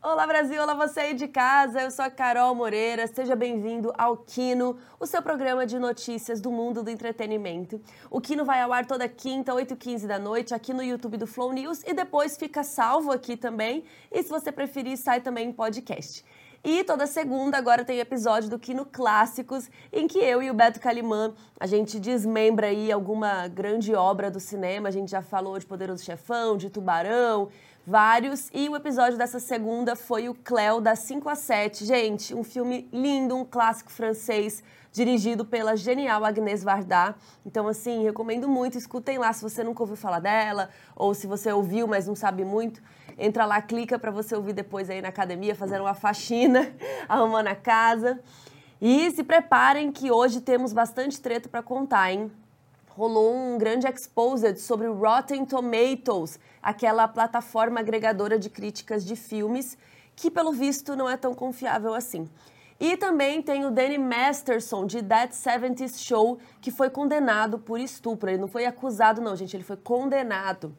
Olá Brasil, olá você aí de casa, eu sou a Carol Moreira, seja bem-vindo ao Kino, o seu programa de notícias do mundo do entretenimento. O Kino vai ao ar toda quinta, 8h15 da noite, aqui no YouTube do Flow News. E depois fica salvo aqui também, e se você preferir, sai também em podcast. E toda segunda agora tem episódio do Kino Clássicos, em que eu e o Beto Calimã, a gente desmembra aí alguma grande obra do cinema, a gente já falou de Poderoso Chefão, de Tubarão, vários. E o episódio dessa segunda foi o Cléo, das 5 a 7. Gente, um filme lindo, um clássico francês, dirigido pela genial Agnès Varda. Então, assim, recomendo muito. Escutem lá se você nunca ouviu falar dela, ou se você ouviu, mas não sabe muito. Entra lá, clica para você ouvir depois aí na academia, fazendo uma faxina, arrumando a casa. E se preparem que hoje temos bastante treta para contar, hein? Rolou um grande exposed sobre Rotten Tomatoes, aquela plataforma agregadora de críticas de filmes, que pelo visto não é tão confiável assim. E também tem o Danny Masterson, de That 70s Show, que foi condenado por estupro. Ele não foi acusado, não, gente, ele foi condenado.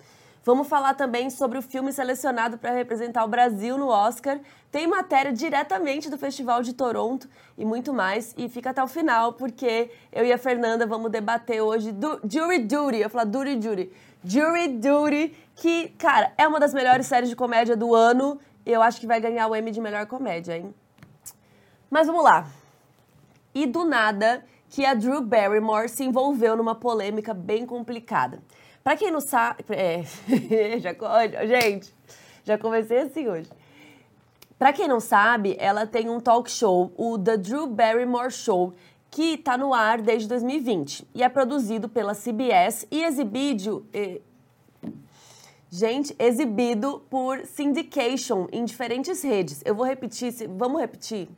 Vamos falar também sobre o filme selecionado para representar o Brasil no Oscar. Tem matéria diretamente do Festival de Toronto e muito mais. E fica até o final, porque eu e a Fernanda vamos debater hoje do Jury Duty. Eu falo Duty Duty. Jury Duty, que, cara, é uma das melhores séries de comédia do ano. Eu acho que vai ganhar o Emmy de melhor comédia, hein? Mas vamos lá. E do nada que a Drew Barrymore se envolveu numa polêmica bem complicada. Para quem não sabe. É, já, gente, já comecei assim hoje. Para quem não sabe, ela tem um talk show, o The Drew Barrymore Show, que está no ar desde 2020 e é produzido pela CBS e exibido. gente, exibido por syndication em diferentes redes. Eu vou repetir, vamos repetir?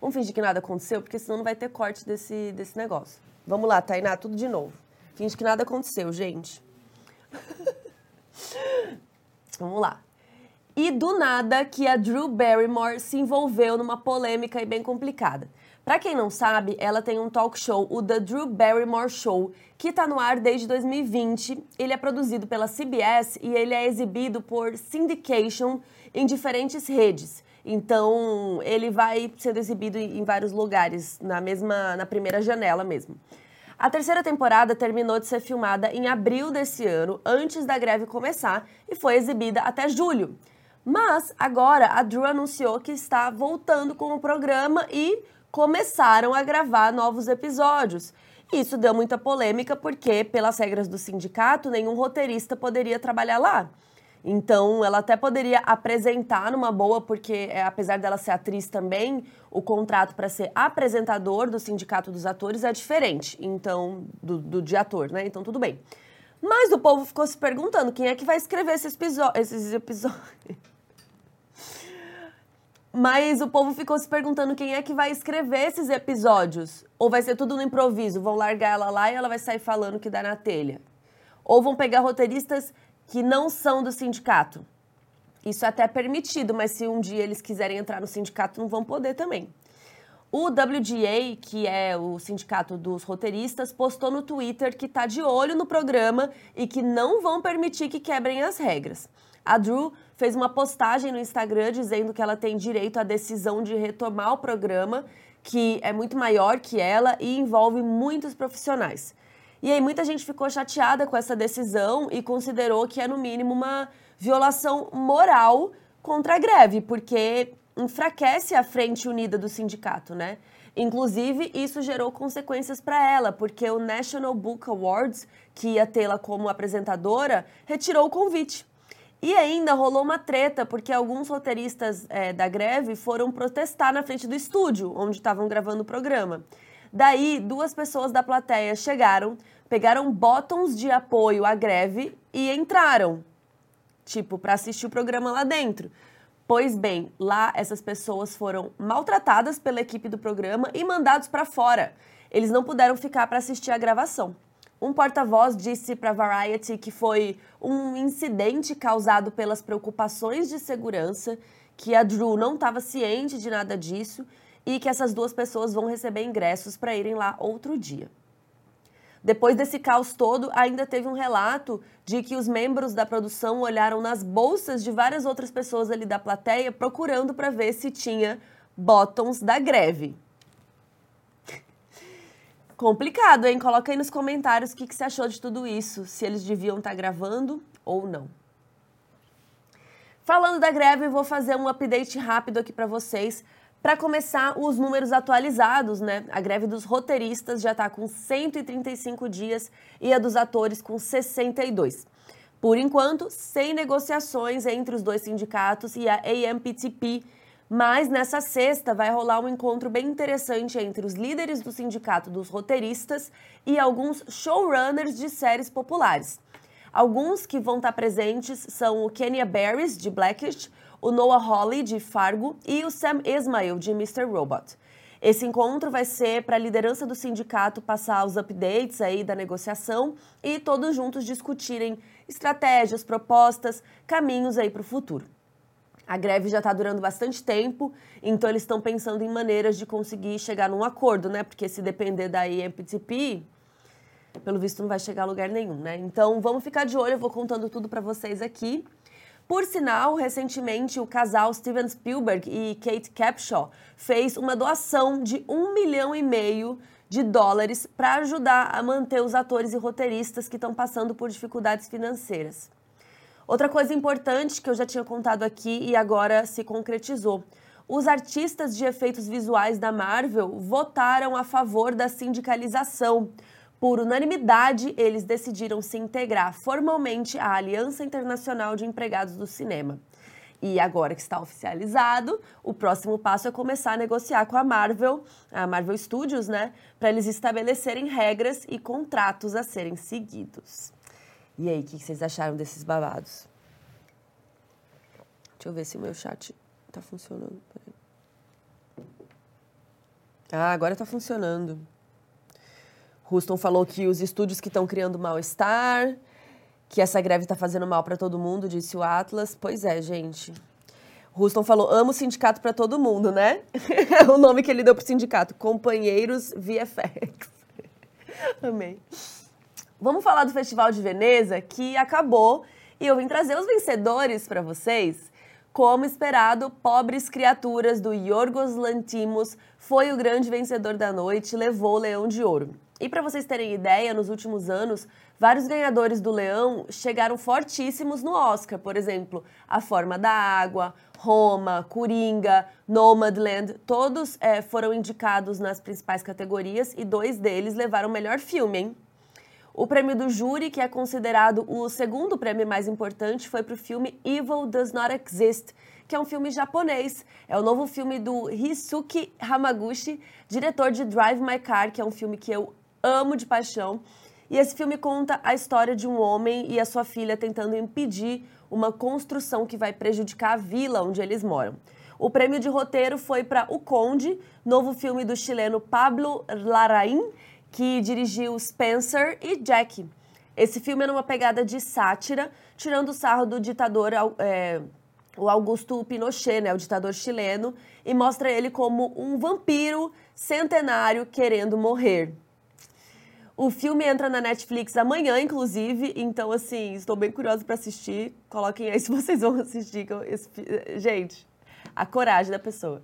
Vamos fingir que nada aconteceu, porque senão não vai ter corte desse, desse negócio. Vamos lá, Tainá, tudo de novo. Finge que nada aconteceu, gente. Vamos lá. E do nada que a Drew Barrymore se envolveu numa polêmica e bem complicada. Para quem não sabe, ela tem um talk show, o The Drew Barrymore Show, que está no ar desde 2020. Ele é produzido pela CBS e ele é exibido por syndication em diferentes redes. Então, ele vai sendo exibido em vários lugares, na mesma na primeira janela mesmo. A terceira temporada terminou de ser filmada em abril desse ano, antes da greve começar, e foi exibida até julho. Mas agora a Drew anunciou que está voltando com o programa e começaram a gravar novos episódios. Isso deu muita polêmica porque, pelas regras do sindicato, nenhum roteirista poderia trabalhar lá. Então, ela até poderia apresentar numa boa, porque é, apesar dela ser atriz também, o contrato para ser apresentador do Sindicato dos Atores é diferente, então, do, do de ator, né? Então, tudo bem. Mas o povo ficou se perguntando quem é que vai escrever esses, esses episódios. Mas o povo ficou se perguntando quem é que vai escrever esses episódios. Ou vai ser tudo no improviso, vão largar ela lá e ela vai sair falando que dá na telha. Ou vão pegar roteiristas que não são do sindicato. Isso é até permitido, mas se um dia eles quiserem entrar no sindicato, não vão poder também. O WGA, que é o sindicato dos roteiristas, postou no Twitter que está de olho no programa e que não vão permitir que quebrem as regras. A Drew fez uma postagem no Instagram dizendo que ela tem direito à decisão de retomar o programa, que é muito maior que ela e envolve muitos profissionais. E aí muita gente ficou chateada com essa decisão e considerou que é no mínimo uma violação moral contra a greve, porque enfraquece a frente unida do sindicato, né? Inclusive, isso gerou consequências para ela, porque o National Book Awards, que ia tê-la como apresentadora, retirou o convite. E ainda rolou uma treta, porque alguns roteiristas é, da greve foram protestar na frente do estúdio, onde estavam gravando o programa. Daí, duas pessoas da plateia chegaram, pegaram botões de apoio à greve e entraram, tipo, para assistir o programa lá dentro. Pois bem, lá essas pessoas foram maltratadas pela equipe do programa e mandados para fora. Eles não puderam ficar para assistir a gravação. Um porta-voz disse para Variety que foi um incidente causado pelas preocupações de segurança, que a Drew não estava ciente de nada disso e que essas duas pessoas vão receber ingressos para irem lá outro dia. Depois desse caos todo, ainda teve um relato de que os membros da produção olharam nas bolsas de várias outras pessoas ali da plateia procurando para ver se tinha bottoms da greve. Complicado, hein? Coloca aí nos comentários o que, que você achou de tudo isso, se eles deviam estar tá gravando ou não. Falando da greve, vou fazer um update rápido aqui para vocês. Para começar, os números atualizados, né? A greve dos roteiristas já está com 135 dias e a dos atores com 62. Por enquanto, sem negociações entre os dois sindicatos e a AMPTP, mas nessa sexta vai rolar um encontro bem interessante entre os líderes do sindicato dos roteiristas e alguns showrunners de séries populares. Alguns que vão estar presentes são o Kenya Barris, de Blackish, o Noah Hawley, de Fargo, e o Sam Ismail, de Mr. Robot. Esse encontro vai ser para a liderança do sindicato passar os updates aí da negociação e todos juntos discutirem estratégias, propostas, caminhos aí para o futuro. A greve já está durando bastante tempo, então eles estão pensando em maneiras de conseguir chegar num acordo, né? Porque se depender da IMPTP, pelo visto não vai chegar a lugar nenhum, né? Então vamos ficar de olho, eu vou contando tudo para vocês aqui. Por sinal, recentemente o casal Steven Spielberg e Kate Capshaw fez uma doação de um milhão e meio de dólares para ajudar a manter os atores e roteiristas que estão passando por dificuldades financeiras. Outra coisa importante que eu já tinha contado aqui e agora se concretizou. Os artistas de efeitos visuais da Marvel votaram a favor da sindicalização. Por unanimidade, eles decidiram se integrar formalmente à Aliança Internacional de Empregados do Cinema. E agora que está oficializado, o próximo passo é começar a negociar com a Marvel, a Marvel Studios, né, para eles estabelecerem regras e contratos a serem seguidos. E aí, o que vocês acharam desses babados? Deixa eu ver se o meu chat tá funcionando. Ah, agora tá funcionando. Houston falou que os estúdios que estão criando mal-estar, que essa greve está fazendo mal para todo mundo, disse o Atlas. Pois é, gente. Houston falou: amo sindicato para todo mundo, né? É o nome que ele deu pro sindicato: Companheiros VFX. Amei. Vamos falar do Festival de Veneza, que acabou, e eu vim trazer os vencedores para vocês. Como esperado, Pobres Criaturas, do Yorgos Lantimos, foi o grande vencedor da noite levou o Leão de Ouro. E para vocês terem ideia, nos últimos anos, vários ganhadores do Leão chegaram fortíssimos no Oscar. Por exemplo, A Forma da Água, Roma, Coringa, Nomadland, todos é, foram indicados nas principais categorias e dois deles levaram o melhor filme, hein? O prêmio do júri, que é considerado o segundo prêmio mais importante, foi para o filme Evil Does Not Exist, que é um filme japonês. É o novo filme do Hisuki Hamaguchi, diretor de Drive My Car, que é um filme que eu amo de paixão. E esse filme conta a história de um homem e a sua filha tentando impedir uma construção que vai prejudicar a vila onde eles moram. O prêmio de roteiro foi para O Conde, novo filme do chileno Pablo Larraín, que dirigiu Spencer e Jack. Esse filme é numa pegada de sátira, tirando o sarro do ditador é, o Augusto Pinochet, né, o ditador chileno, e mostra ele como um vampiro centenário querendo morrer. O filme entra na Netflix amanhã, inclusive, então, assim, estou bem curiosa para assistir. Coloquem aí se vocês vão assistir. Esse... Gente, a coragem da pessoa.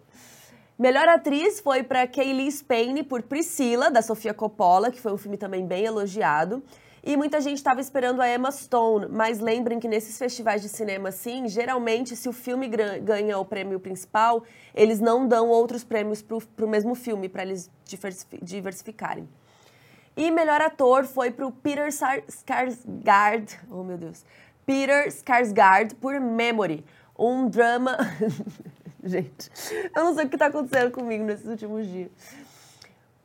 Melhor atriz foi para Kaylee Spain por Priscila, da Sofia Coppola, que foi um filme também bem elogiado. E muita gente estava esperando a Emma Stone, mas lembrem que nesses festivais de cinema, assim, geralmente, se o filme ganha o prêmio principal, eles não dão outros prêmios para o mesmo filme, para eles diversificarem. E melhor ator foi para o Peter Skarsgård, oh meu Deus, Peter Skarsgård por Memory, um drama gente. Eu não sei o que está acontecendo comigo nesses últimos dias.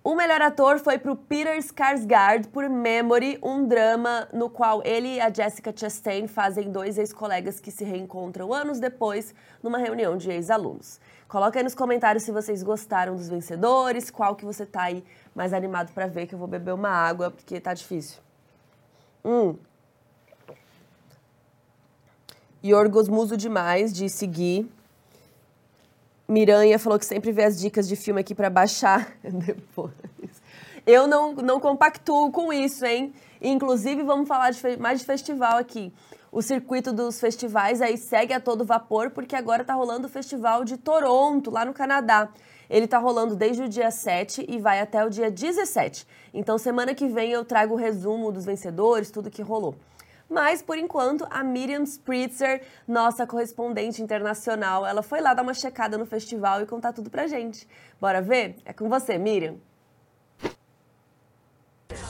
O melhor ator foi para o Peter Skarsgård por Memory, um drama no qual ele e a Jessica Chastain fazem dois ex-colegas que se reencontram anos depois numa reunião de ex-alunos. Coloca aí nos comentários se vocês gostaram dos vencedores, qual que você tá aí mais animado para ver, que eu vou beber uma água, porque tá difícil. Hum. Yorgos Muso demais, de seguir. Miranha falou que sempre vê as dicas de filme aqui para baixar depois. Eu não, não compactuo com isso, hein? Inclusive, vamos falar de, mais de festival aqui. O circuito dos festivais aí segue a todo vapor, porque agora tá rolando o Festival de Toronto, lá no Canadá. Ele tá rolando desde o dia 7 e vai até o dia 17. Então, semana que vem eu trago o resumo dos vencedores, tudo que rolou. Mas, por enquanto, a Miriam Spritzer, nossa correspondente internacional, ela foi lá dar uma checada no festival e contar tudo pra gente. Bora ver? É com você, Miriam.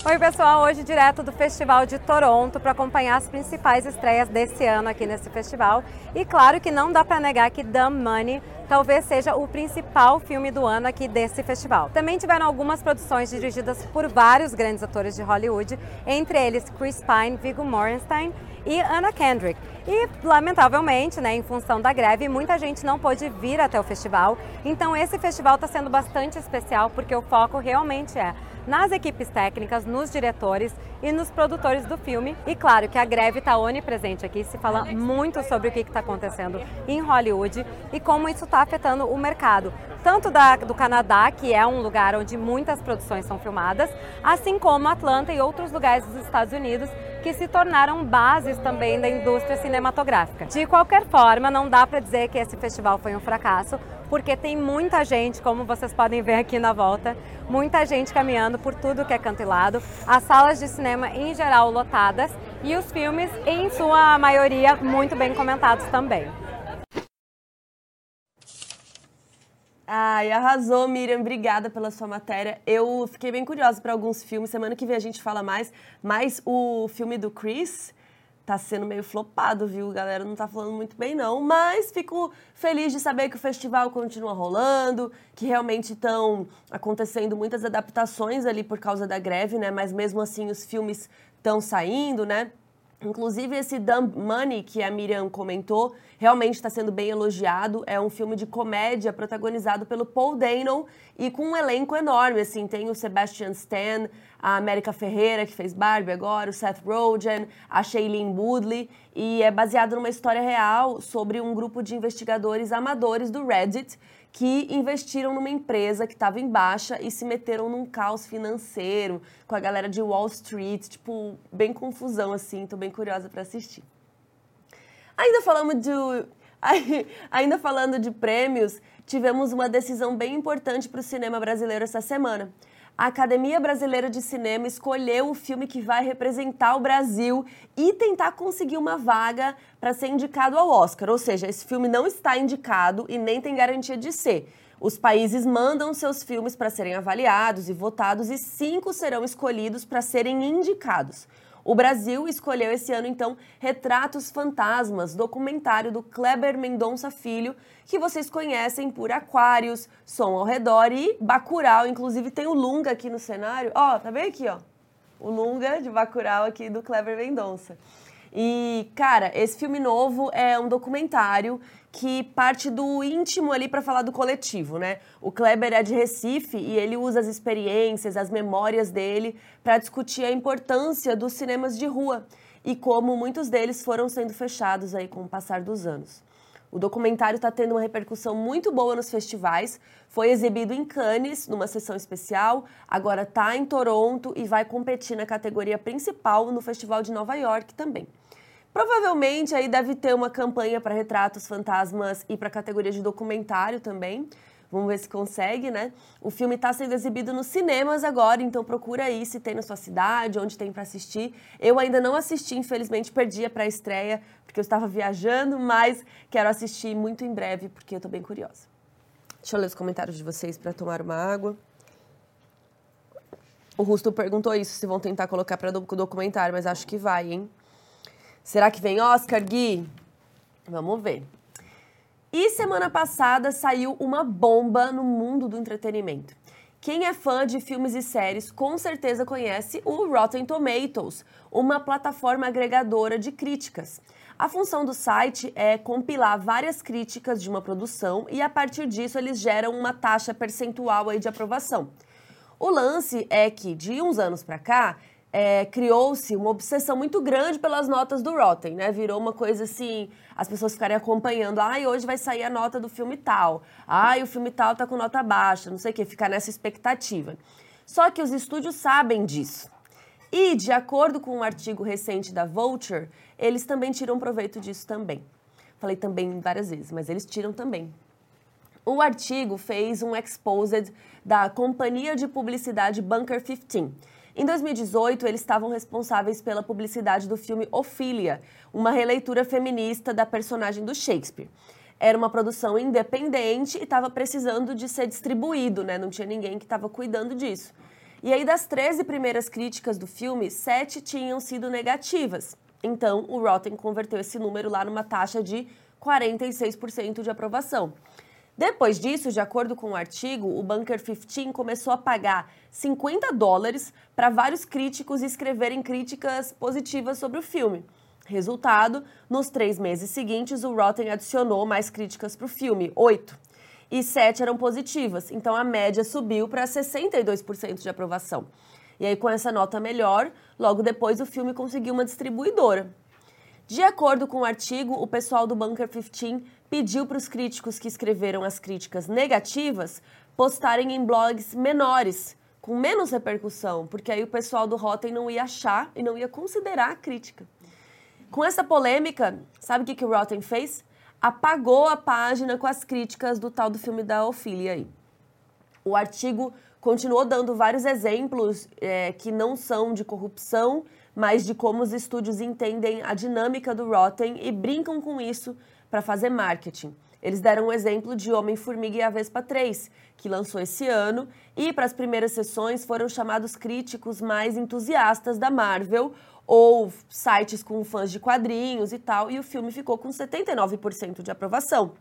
Oi, pessoal, hoje direto do Festival de Toronto para acompanhar as principais estreias desse ano aqui nesse festival. E claro que não dá para negar que Dumb Money talvez seja o principal filme do ano aqui desse festival. Também tiveram algumas produções dirigidas por vários grandes atores de Hollywood, entre eles Chris Pine, Viggo Mortensen e Anna Kendrick. E, lamentavelmente, né, em função da greve, muita gente não pôde vir até o festival. Então, esse festival está sendo bastante especial porque o foco realmente é nas equipes técnicas, nos diretores e nos produtores do filme. E claro que a greve está onipresente aqui, se fala muito sobre o que está acontecendo em Hollywood e como isso está afetando o mercado. Tanto da, do Canadá, que é um lugar onde muitas produções são filmadas, assim como Atlanta e outros lugares dos Estados Unidos que se tornaram bases também da indústria cinematográfica. De qualquer forma, não dá para dizer que esse festival foi um fracasso, porque tem muita gente, como vocês podem ver aqui na volta, muita gente caminhando por tudo que é canto e lado, as salas de cinema em geral lotadas e os filmes, em sua maioria, muito bem comentados também. Ai, arrasou, Miriam. Obrigada pela sua matéria. Eu fiquei bem curiosa para alguns filmes. Semana que vem a gente fala mais. Mas o filme do Chris, tá sendo meio flopado, viu? A galera não tá falando muito bem, não. Mas fico feliz de saber que o festival continua rolando, que realmente estão acontecendo muitas adaptações ali por causa da greve, né? Mas mesmo assim os filmes estão saindo, né? Inclusive, esse Dumb Money, que a Miriam comentou, realmente está sendo bem elogiado. É um filme de comédia protagonizado pelo Paul Dano e com um elenco enorme. Assim, tem o Sebastian Stan, a América Ferreira, que fez Barbie agora, o Seth Rogen, a Shailene Woodley. E é baseado numa história real sobre um grupo de investigadores amadores do Reddit que investiram numa empresa que estava em baixa e se meteram num caos financeiro com a galera de Wall Street, tipo, bem confusão assim, tô bem curiosa para assistir. Ainda falamos de ainda falando de prêmios, tivemos uma decisão bem importante para o cinema brasileiro essa semana a Academia Brasileira de Cinema escolheu o filme que vai representar o Brasil e tentar conseguir uma vaga para ser indicado ao Oscar. Ou seja, esse filme não está indicado e nem tem garantia de ser. Os países mandam seus filmes para serem avaliados e votados e cinco serão escolhidos para serem indicados. O Brasil escolheu esse ano, então, Retratos Fantasmas, documentário do Kleber Mendonça Filho, que vocês conhecem por Aquários, Som ao Redor e Bacurau. Inclusive tem o Lunga aqui no cenário. Ó, tá bem aqui, ó. O Lunga de Bacurau aqui do Kleber Mendonça. E, cara, esse filme novo é um documentário que parte do íntimo ali para falar do coletivo, né? O Kleber é de Recife e ele usa as experiências, as memórias dele para discutir a importância dos cinemas de rua e como muitos deles foram sendo fechados aí com o passar dos anos. O documentário está tendo uma repercussão muito boa nos festivais. Foi exibido em Cannes, numa sessão especial, agora está em Toronto e vai competir na categoria principal no Festival de Nova York também. Provavelmente aí deve ter uma campanha para retratos fantasmas e para categoria de documentário também. Vamos ver se consegue, né? O filme está sendo exibido nos cinemas agora, então procura aí se tem na sua cidade, onde tem para assistir. Eu ainda não assisti, infelizmente perdi a pré-estreia porque eu estava viajando, mas quero assistir muito em breve porque eu estou bem curiosa. Deixa eu ler os comentários de vocês para tomar uma água. O Rusto perguntou isso, se vão tentar colocar para o documentário, mas acho que vai, hein? Será que vem Oscar, Gui? Vamos ver. E semana passada saiu uma bomba no mundo do entretenimento. Quem é fã de filmes e séries com certeza conhece o Rotten Tomatoes, uma plataforma agregadora de críticas. A função do site é compilar várias críticas de uma produção e a partir disso eles geram uma taxa percentual aí de aprovação. O lance é que de uns anos para cá é, criou-se uma obsessão muito grande pelas notas do Rotten, né? Virou uma coisa assim, as pessoas ficarem acompanhando, ai, hoje vai sair a nota do filme tal, ai, o filme tal tá com nota baixa, não sei o quê, ficar nessa expectativa. Só que os estúdios sabem disso. E, de acordo com um artigo recente da Vulture, eles também tiram proveito disso também. Falei também várias vezes, mas eles tiram também. O artigo fez um exposed da companhia de publicidade Bunker 15. Em 2018, eles estavam responsáveis pela publicidade do filme Ofília, uma releitura feminista da personagem do Shakespeare. Era uma produção independente e estava precisando de ser distribuído, né? Não tinha ninguém que estava cuidando disso. E aí, das 13 primeiras críticas do filme, sete tinham sido negativas. Então, o Rotten converteu esse número lá numa taxa de 46% de aprovação. Depois disso, de acordo com o artigo, o Bunker 15 começou a pagar 50 dólares para vários críticos escreverem críticas positivas sobre o filme. Resultado, nos três meses seguintes, o Rotten adicionou mais críticas para o filme, oito. E sete eram positivas, então a média subiu para 62% de aprovação. E aí, com essa nota melhor, logo depois o filme conseguiu uma distribuidora. De acordo com o artigo, o pessoal do Bunker 15 pediu para os críticos que escreveram as críticas negativas postarem em blogs menores, com menos repercussão, porque aí o pessoal do Rotten não ia achar e não ia considerar a crítica. Com essa polêmica, sabe o que, que o Rotten fez? Apagou a página com as críticas do tal do filme da Ophelia aí. O artigo continuou dando vários exemplos é, que não são de corrupção, mas de como os estúdios entendem a dinâmica do Rotten e brincam com isso para fazer marketing. Eles deram um exemplo de Homem-Formiga e a Vespa 3, que lançou esse ano, e para as primeiras sessões foram chamados críticos mais entusiastas da Marvel ou sites com fãs de quadrinhos e tal, e o filme ficou com 79% de aprovação.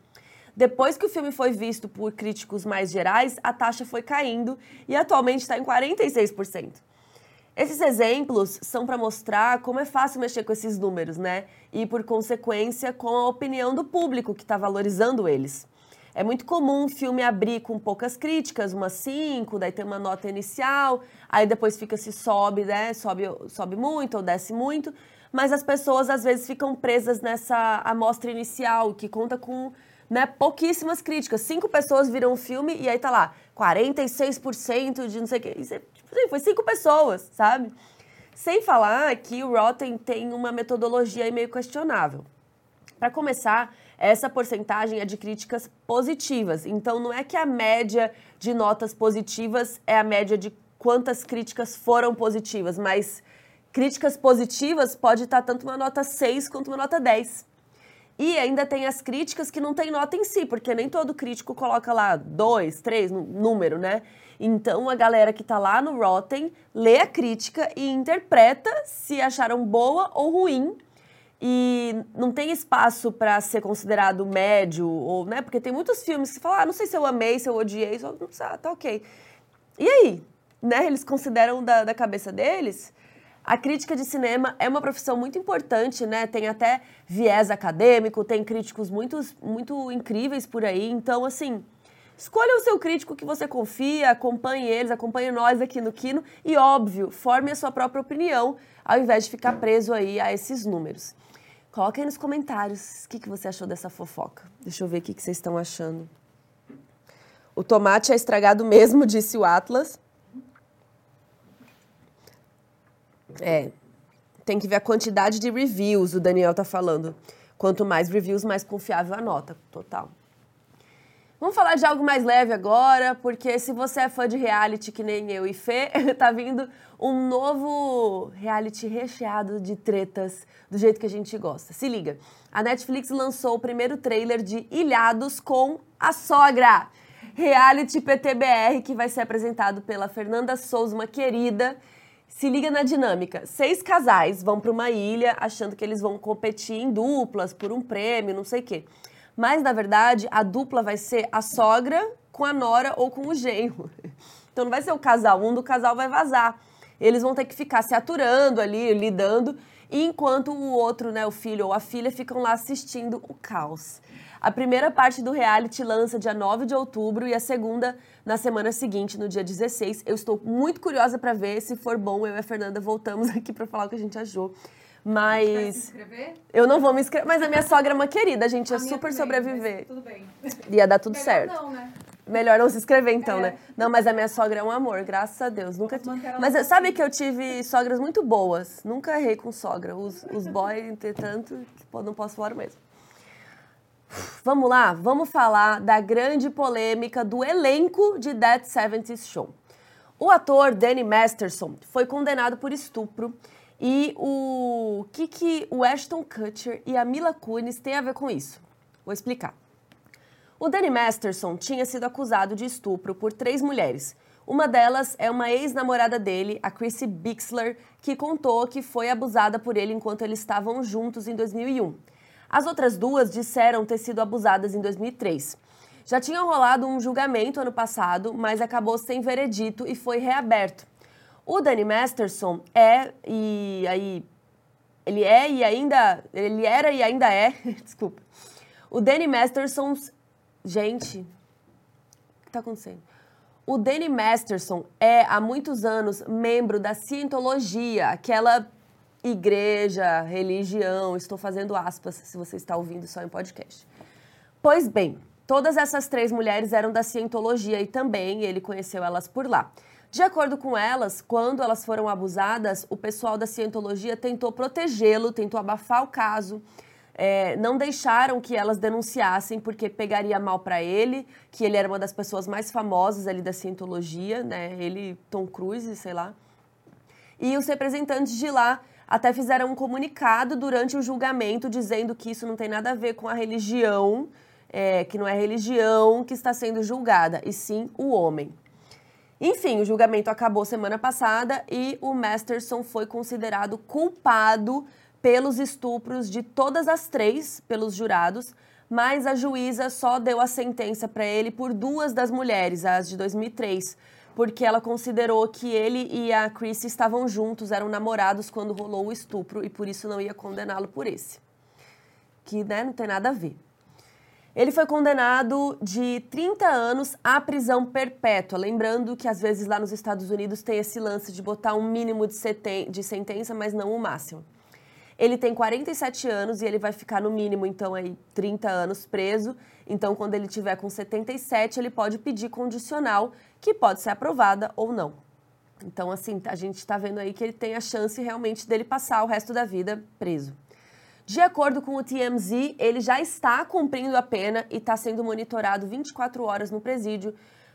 Depois que o filme foi visto por críticos mais gerais, a taxa foi caindo e atualmente está em 46%. Esses exemplos são para mostrar como é fácil mexer com esses números, né? E, por consequência, com a opinião do público que está valorizando eles. É muito comum um filme abrir com poucas críticas, umas 5, daí tem uma nota inicial, aí depois fica se sobe, né? Sobe, sobe muito ou desce muito. Mas as pessoas às vezes ficam presas nessa amostra inicial, que conta com né, pouquíssimas críticas. Cinco pessoas viram o filme e aí tá lá, 46% de não sei o quê. Isso é, tipo, foi cinco pessoas, sabe? Sem falar que o Rotten tem uma metodologia meio questionável. Para começar, essa porcentagem é de críticas positivas. Então, não é que a média de notas positivas é a média de quantas críticas foram positivas, mas críticas positivas pode estar tanto uma nota 6 quanto uma nota 10. E ainda tem as críticas que não tem nota em si, porque nem todo crítico coloca lá dois, três, número, né? Então a galera que tá lá no Rotten lê a crítica e interpreta se acharam boa ou ruim. E não tem espaço para ser considerado médio, ou, né? Porque tem muitos filmes que falam, ah, não sei se eu amei, se eu odiei, só, ah, tá ok. E aí? Né? Eles consideram da, da cabeça deles a crítica de cinema é uma profissão muito importante, né? Tem até viés acadêmico, tem críticos muito, muito incríveis por aí. Então, assim, escolha o seu crítico que você confia, acompanhe eles, acompanhe nós aqui no Kino e, óbvio, forme a sua própria opinião, ao invés de ficar preso aí a esses números. Coloque aí nos comentários o que, que você achou dessa fofoca. Deixa eu ver o que, que vocês estão achando. O tomate é estragado mesmo, disse o Atlas. É. Tem que ver a quantidade de reviews, o Daniel tá falando. Quanto mais reviews, mais confiável a nota. Total. Vamos falar de algo mais leve agora, porque se você é fã de reality que nem eu e Fê, tá vindo um novo reality recheado de tretas do jeito que a gente gosta. Se liga. A Netflix lançou o primeiro trailer de Ilhados com a sogra. Reality PTBR que vai ser apresentado pela Fernanda Souza, uma querida se liga na dinâmica. Seis casais vão para uma ilha achando que eles vão competir em duplas por um prêmio, não sei o quê. Mas, na verdade, a dupla vai ser a sogra com a nora ou com o genro. Então não vai ser o casal, um do casal vai vazar. Eles vão ter que ficar se aturando ali, lidando, enquanto o outro, né, o filho ou a filha, ficam lá assistindo o caos. A primeira parte do reality lança dia 9 de outubro e a segunda na semana seguinte, no dia 16. Eu estou muito curiosa para ver. Se for bom, eu e a Fernanda voltamos aqui para falar o que a gente achou. Mas. se inscrever? Eu não vou me inscrever. Mas a minha sogra é uma querida, a gente ia super também, sobreviver. Tudo bem. Ia dar tudo Melhor certo. Não, né? Melhor não se inscrever então, é. né? Não, mas a minha sogra é um amor, graças a Deus. Nunca Mas sabe que eu tive sogras muito boas. Nunca errei com sogra. Os, os boys, entretanto, não posso falar mesmo. Vamos lá, vamos falar da grande polêmica do elenco de That 70s Show. O ator Danny Masterson foi condenado por estupro e o que, que o Ashton Kutcher e a Mila Kunis têm a ver com isso? Vou explicar. O Danny Masterson tinha sido acusado de estupro por três mulheres. Uma delas é uma ex-namorada dele, a Chrissy Bixler, que contou que foi abusada por ele enquanto eles estavam juntos em 2001. As outras duas disseram ter sido abusadas em 2003. Já tinha rolado um julgamento ano passado, mas acabou sem veredito e foi reaberto. O Danny Masterson é e aí ele é e ainda ele era e ainda é, desculpa. O Danny Masterson Gente, o que está acontecendo? O Danny Masterson é, há muitos anos, membro da Cientologia, aquela igreja, religião, estou fazendo aspas se você está ouvindo só em podcast. Pois bem, todas essas três mulheres eram da Cientologia e também ele conheceu elas por lá. De acordo com elas, quando elas foram abusadas, o pessoal da Cientologia tentou protegê-lo, tentou abafar o caso é, não deixaram que elas denunciassem porque pegaria mal para ele, que ele era uma das pessoas mais famosas ali da cientologia, né? Ele, Tom Cruise, sei lá. E os representantes de lá até fizeram um comunicado durante o julgamento dizendo que isso não tem nada a ver com a religião, é, que não é religião que está sendo julgada, e sim o homem. Enfim, o julgamento acabou semana passada e o Masterson foi considerado culpado pelos estupros de todas as três, pelos jurados, mas a juíza só deu a sentença para ele por duas das mulheres, as de 2003, porque ela considerou que ele e a Chris estavam juntos, eram namorados quando rolou o estupro e por isso não ia condená-lo por esse. Que né, não tem nada a ver. Ele foi condenado de 30 anos à prisão perpétua. Lembrando que às vezes lá nos Estados Unidos tem esse lance de botar um mínimo de, de sentença, mas não o máximo. Ele tem 47 anos e ele vai ficar no mínimo, então, aí 30 anos preso. Então, quando ele tiver com 77, ele pode pedir condicional, que pode ser aprovada ou não. Então, assim, a gente está vendo aí que ele tem a chance realmente dele passar o resto da vida preso. De acordo com o TMZ, ele já está cumprindo a pena e está sendo monitorado 24 horas no presídio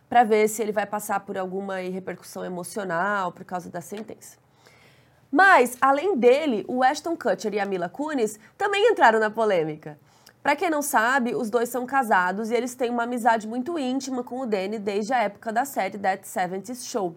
para ver se ele vai passar por alguma repercussão emocional por causa da sentença. Mas, além dele, o Ashton Kutcher e a Mila Kunis também entraram na polêmica. Para quem não sabe, os dois são casados e eles têm uma amizade muito íntima com o Danny desde a época da série That 70s Show.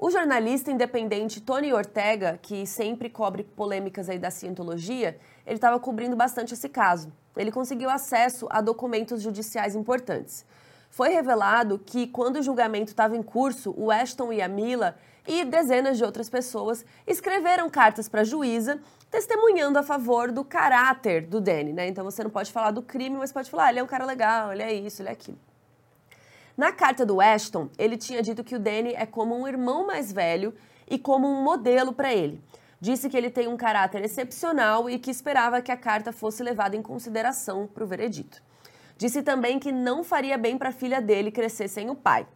O jornalista independente Tony Ortega, que sempre cobre polêmicas aí da cientologia, ele estava cobrindo bastante esse caso. Ele conseguiu acesso a documentos judiciais importantes. Foi revelado que, quando o julgamento estava em curso, o Ashton e a Mila e dezenas de outras pessoas escreveram cartas para a juíza testemunhando a favor do caráter do Danny, né? Então você não pode falar do crime, mas pode falar, ah, ele é um cara legal, ele é isso, ele é aquilo. Na carta do Ashton, ele tinha dito que o Danny é como um irmão mais velho e como um modelo para ele. Disse que ele tem um caráter excepcional e que esperava que a carta fosse levada em consideração para o veredito. Disse também que não faria bem para a filha dele crescer sem o pai.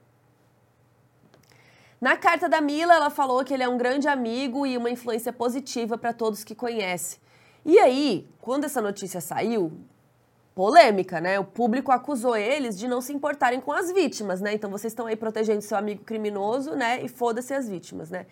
Na carta da Mila, ela falou que ele é um grande amigo e uma influência positiva para todos que conhece. E aí, quando essa notícia saiu, polêmica, né? O público acusou eles de não se importarem com as vítimas, né? Então vocês estão aí protegendo seu amigo criminoso, né? E foda-se as vítimas, né?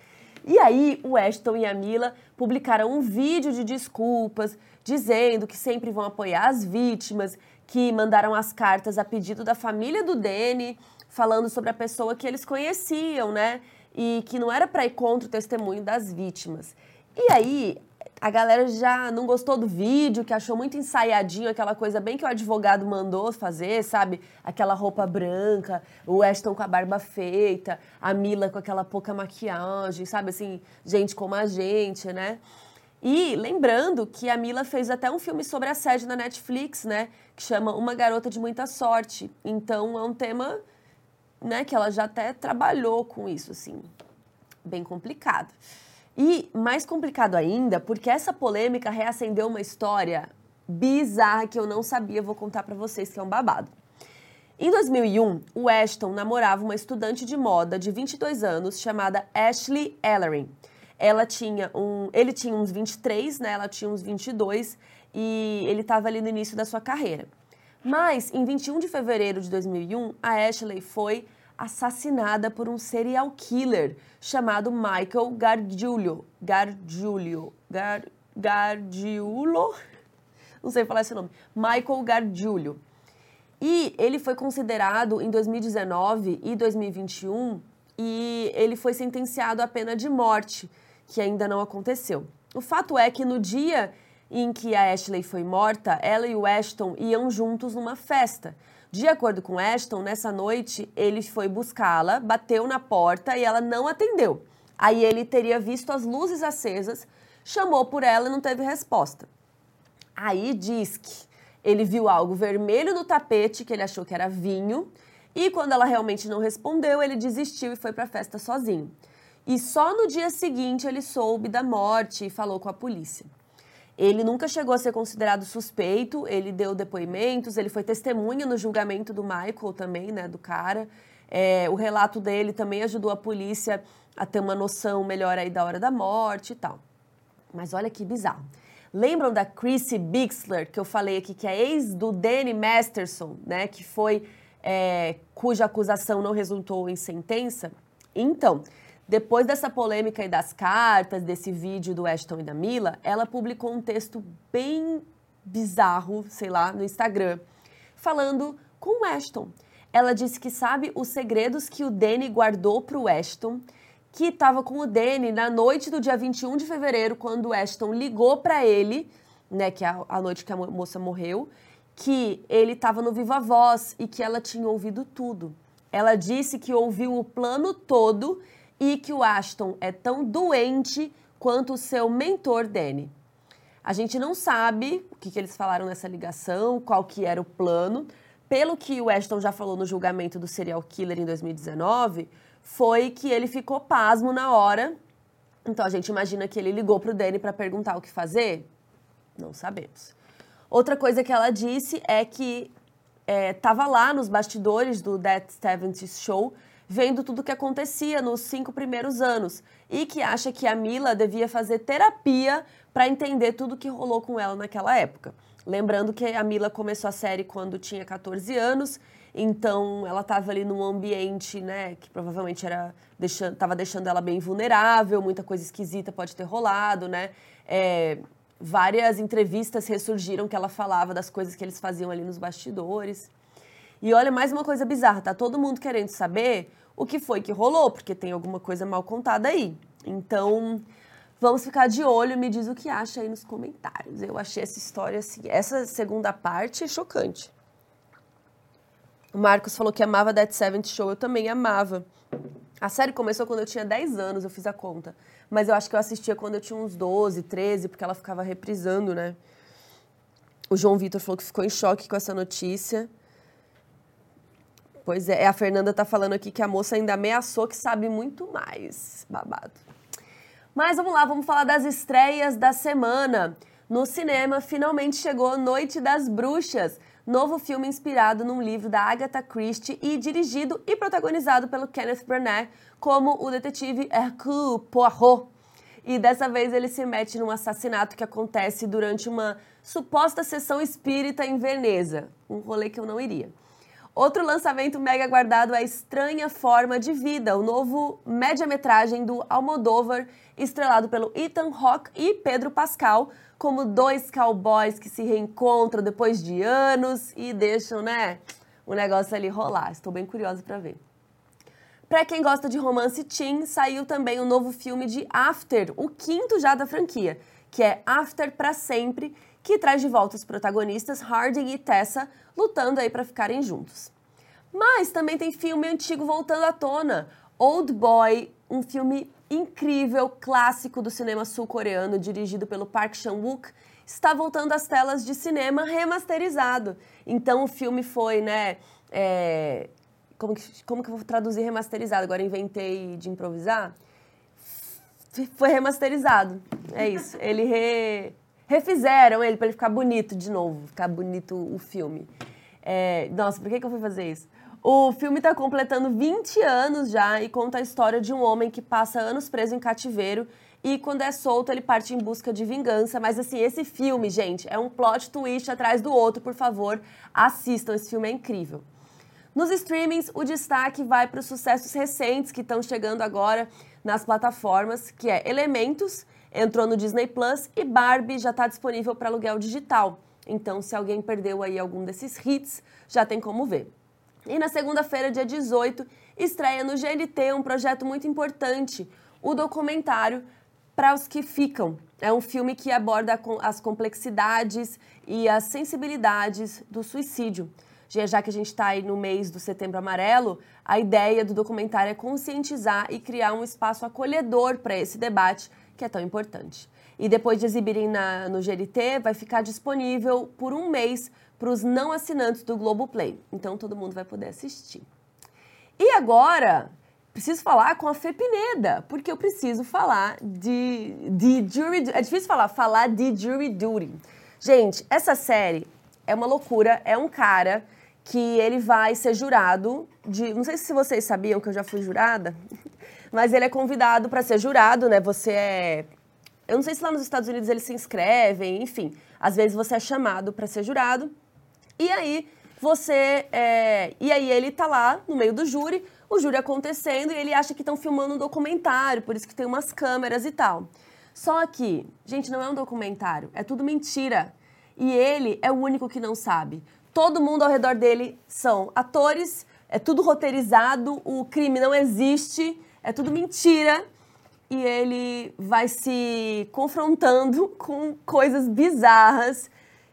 E aí, o Ashton e a Mila publicaram um vídeo de desculpas, dizendo que sempre vão apoiar as vítimas, que mandaram as cartas a pedido da família do Danny falando sobre a pessoa que eles conheciam, né? E que não era para ir contra o testemunho das vítimas. E aí, a galera já não gostou do vídeo, que achou muito ensaiadinho, aquela coisa bem que o advogado mandou fazer, sabe? Aquela roupa branca, o Ashton com a barba feita, a Mila com aquela pouca maquiagem, sabe? Assim, gente como a gente, né? E lembrando que a Mila fez até um filme sobre assédio na Netflix, né? Que chama Uma Garota de Muita Sorte. Então é um tema né, que ela já até trabalhou com isso, assim, bem complicado. E mais complicado ainda, porque essa polêmica reacendeu uma história bizarra que eu não sabia, vou contar para vocês que é um babado. Em 2001, o Ashton namorava uma estudante de moda de 22 anos chamada Ashley Ellery. Ela tinha um, ele tinha uns 23, né? Ela tinha uns 22 e ele estava ali no início da sua carreira. Mas em 21 de fevereiro de 2001, a Ashley foi assassinada por um serial killer chamado Michael Gargiulo. Gargiulo. Gar, Gargiulo? Não sei falar esse nome. Michael Gargiulo. E ele foi considerado em 2019 e 2021 e ele foi sentenciado à pena de morte, que ainda não aconteceu. O fato é que no dia em que a Ashley foi morta, ela e o Ashton iam juntos numa festa. De acordo com Ashton, nessa noite ele foi buscá-la, bateu na porta e ela não atendeu. Aí ele teria visto as luzes acesas, chamou por ela e não teve resposta. Aí diz que ele viu algo vermelho no tapete que ele achou que era vinho, e quando ela realmente não respondeu, ele desistiu e foi para a festa sozinho. E só no dia seguinte ele soube da morte e falou com a polícia. Ele nunca chegou a ser considerado suspeito, ele deu depoimentos, ele foi testemunha no julgamento do Michael também, né, do cara. É, o relato dele também ajudou a polícia a ter uma noção melhor aí da hora da morte e tal. Mas olha que bizarro. Lembram da Chrissy Bixler, que eu falei aqui, que é ex do Danny Masterson, né? Que foi. É, cuja acusação não resultou em sentença? Então, depois dessa polêmica e das cartas, desse vídeo do Ashton e da Mila, ela publicou um texto bem bizarro, sei lá, no Instagram, falando com o Ashton. Ela disse que sabe os segredos que o Danny guardou para o Ashton que estava com o Danny na noite do dia 21 de fevereiro, quando o Ashton ligou para ele, né, que é a, noite que a moça morreu, que ele estava no Viva Voz e que ela tinha ouvido tudo. Ela disse que ouviu o plano todo e que o Ashton é tão doente quanto o seu mentor Danny. A gente não sabe o que, que eles falaram nessa ligação, qual que era o plano. Pelo que o Ashton já falou no julgamento do serial killer em 2019, foi que ele ficou pasmo na hora. Então a gente imagina que ele ligou para o Danny para perguntar o que fazer? Não sabemos. Outra coisa que ela disse é que estava é, lá nos bastidores do That 70 Show, vendo tudo o que acontecia nos cinco primeiros anos e que acha que a Mila devia fazer terapia para entender tudo o que rolou com ela naquela época. Lembrando que a Mila começou a série quando tinha 14 anos então, ela estava ali num ambiente, né, que provavelmente era deixando, tava deixando ela bem vulnerável, muita coisa esquisita pode ter rolado, né? É, várias entrevistas ressurgiram que ela falava das coisas que eles faziam ali nos bastidores. E olha, mais uma coisa bizarra, tá todo mundo querendo saber o que foi que rolou, porque tem alguma coisa mal contada aí. Então, vamos ficar de olho, me diz o que acha aí nos comentários. Eu achei essa história assim, essa segunda parte chocante. O Marcos falou que amava Dead Seventh Show, eu também amava. A série começou quando eu tinha 10 anos, eu fiz a conta. Mas eu acho que eu assistia quando eu tinha uns 12, 13, porque ela ficava reprisando, né? O João Vitor falou que ficou em choque com essa notícia. Pois é, a Fernanda tá falando aqui que a moça ainda ameaçou que sabe muito mais. Babado. Mas vamos lá, vamos falar das estreias da semana. No cinema, finalmente chegou Noite das Bruxas novo filme inspirado num livro da Agatha Christie e dirigido e protagonizado pelo Kenneth Branagh como o detetive Hercule Poirot. E dessa vez ele se mete num assassinato que acontece durante uma suposta sessão espírita em Veneza, um rolê que eu não iria. Outro lançamento mega aguardado é Estranha Forma de Vida, o novo média-metragem do Almodóvar, estrelado pelo Ethan Hawke e Pedro Pascal, como dois cowboys que se reencontram depois de anos e deixam, né, o negócio ali rolar. Estou bem curiosa para ver. Para quem gosta de romance teen, saiu também o novo filme de After, o quinto já da franquia, que é After para sempre, que traz de volta os protagonistas Harding e Tessa lutando aí para ficarem juntos. Mas também tem filme antigo voltando à tona. Old Boy, um filme incrível, clássico do cinema sul-coreano, dirigido pelo Park Chan-wook, está voltando às telas de cinema remasterizado. Então o filme foi, né? É... Como, que, como que eu vou traduzir remasterizado? Agora inventei de improvisar. Foi remasterizado. É isso. Ele re... refizeram ele para ele ficar bonito de novo, ficar bonito o filme. É, nossa, por que, que eu fui fazer isso? O filme está completando 20 anos já e conta a história de um homem que passa anos preso em cativeiro e quando é solto ele parte em busca de vingança. Mas assim, esse filme, gente, é um plot twist atrás do outro, por favor, assistam, esse filme é incrível. Nos streamings, o destaque vai para os sucessos recentes que estão chegando agora nas plataformas, que é Elementos, entrou no Disney Plus e Barbie já está disponível para aluguel digital. Então, se alguém perdeu aí algum desses hits, já tem como ver. E na segunda-feira, dia 18, estreia no GNT um projeto muito importante, o documentário Para os que Ficam. É um filme que aborda as complexidades e as sensibilidades do suicídio. Já que a gente está aí no mês do Setembro Amarelo, a ideia do documentário é conscientizar e criar um espaço acolhedor para esse debate que é tão importante. E depois de exibirem na, no GNT, vai ficar disponível por um mês para os não assinantes do Globoplay. Então todo mundo vai poder assistir. E agora, preciso falar com a Fê Pineda, porque eu preciso falar de, de Jury... É difícil falar, falar de Jury Duty. Gente, essa série é uma loucura. É um cara que ele vai ser jurado de... Não sei se vocês sabiam que eu já fui jurada, mas ele é convidado para ser jurado, né? Você é... Eu não sei se lá nos Estados Unidos eles se inscrevem, enfim. Às vezes você é chamado para ser jurado. E aí você. É... E aí ele tá lá no meio do júri, o júri acontecendo, e ele acha que estão filmando um documentário, por isso que tem umas câmeras e tal. Só que, gente, não é um documentário, é tudo mentira. E ele é o único que não sabe. Todo mundo ao redor dele são atores, é tudo roteirizado, o crime não existe, é tudo mentira. E ele vai se confrontando com coisas bizarras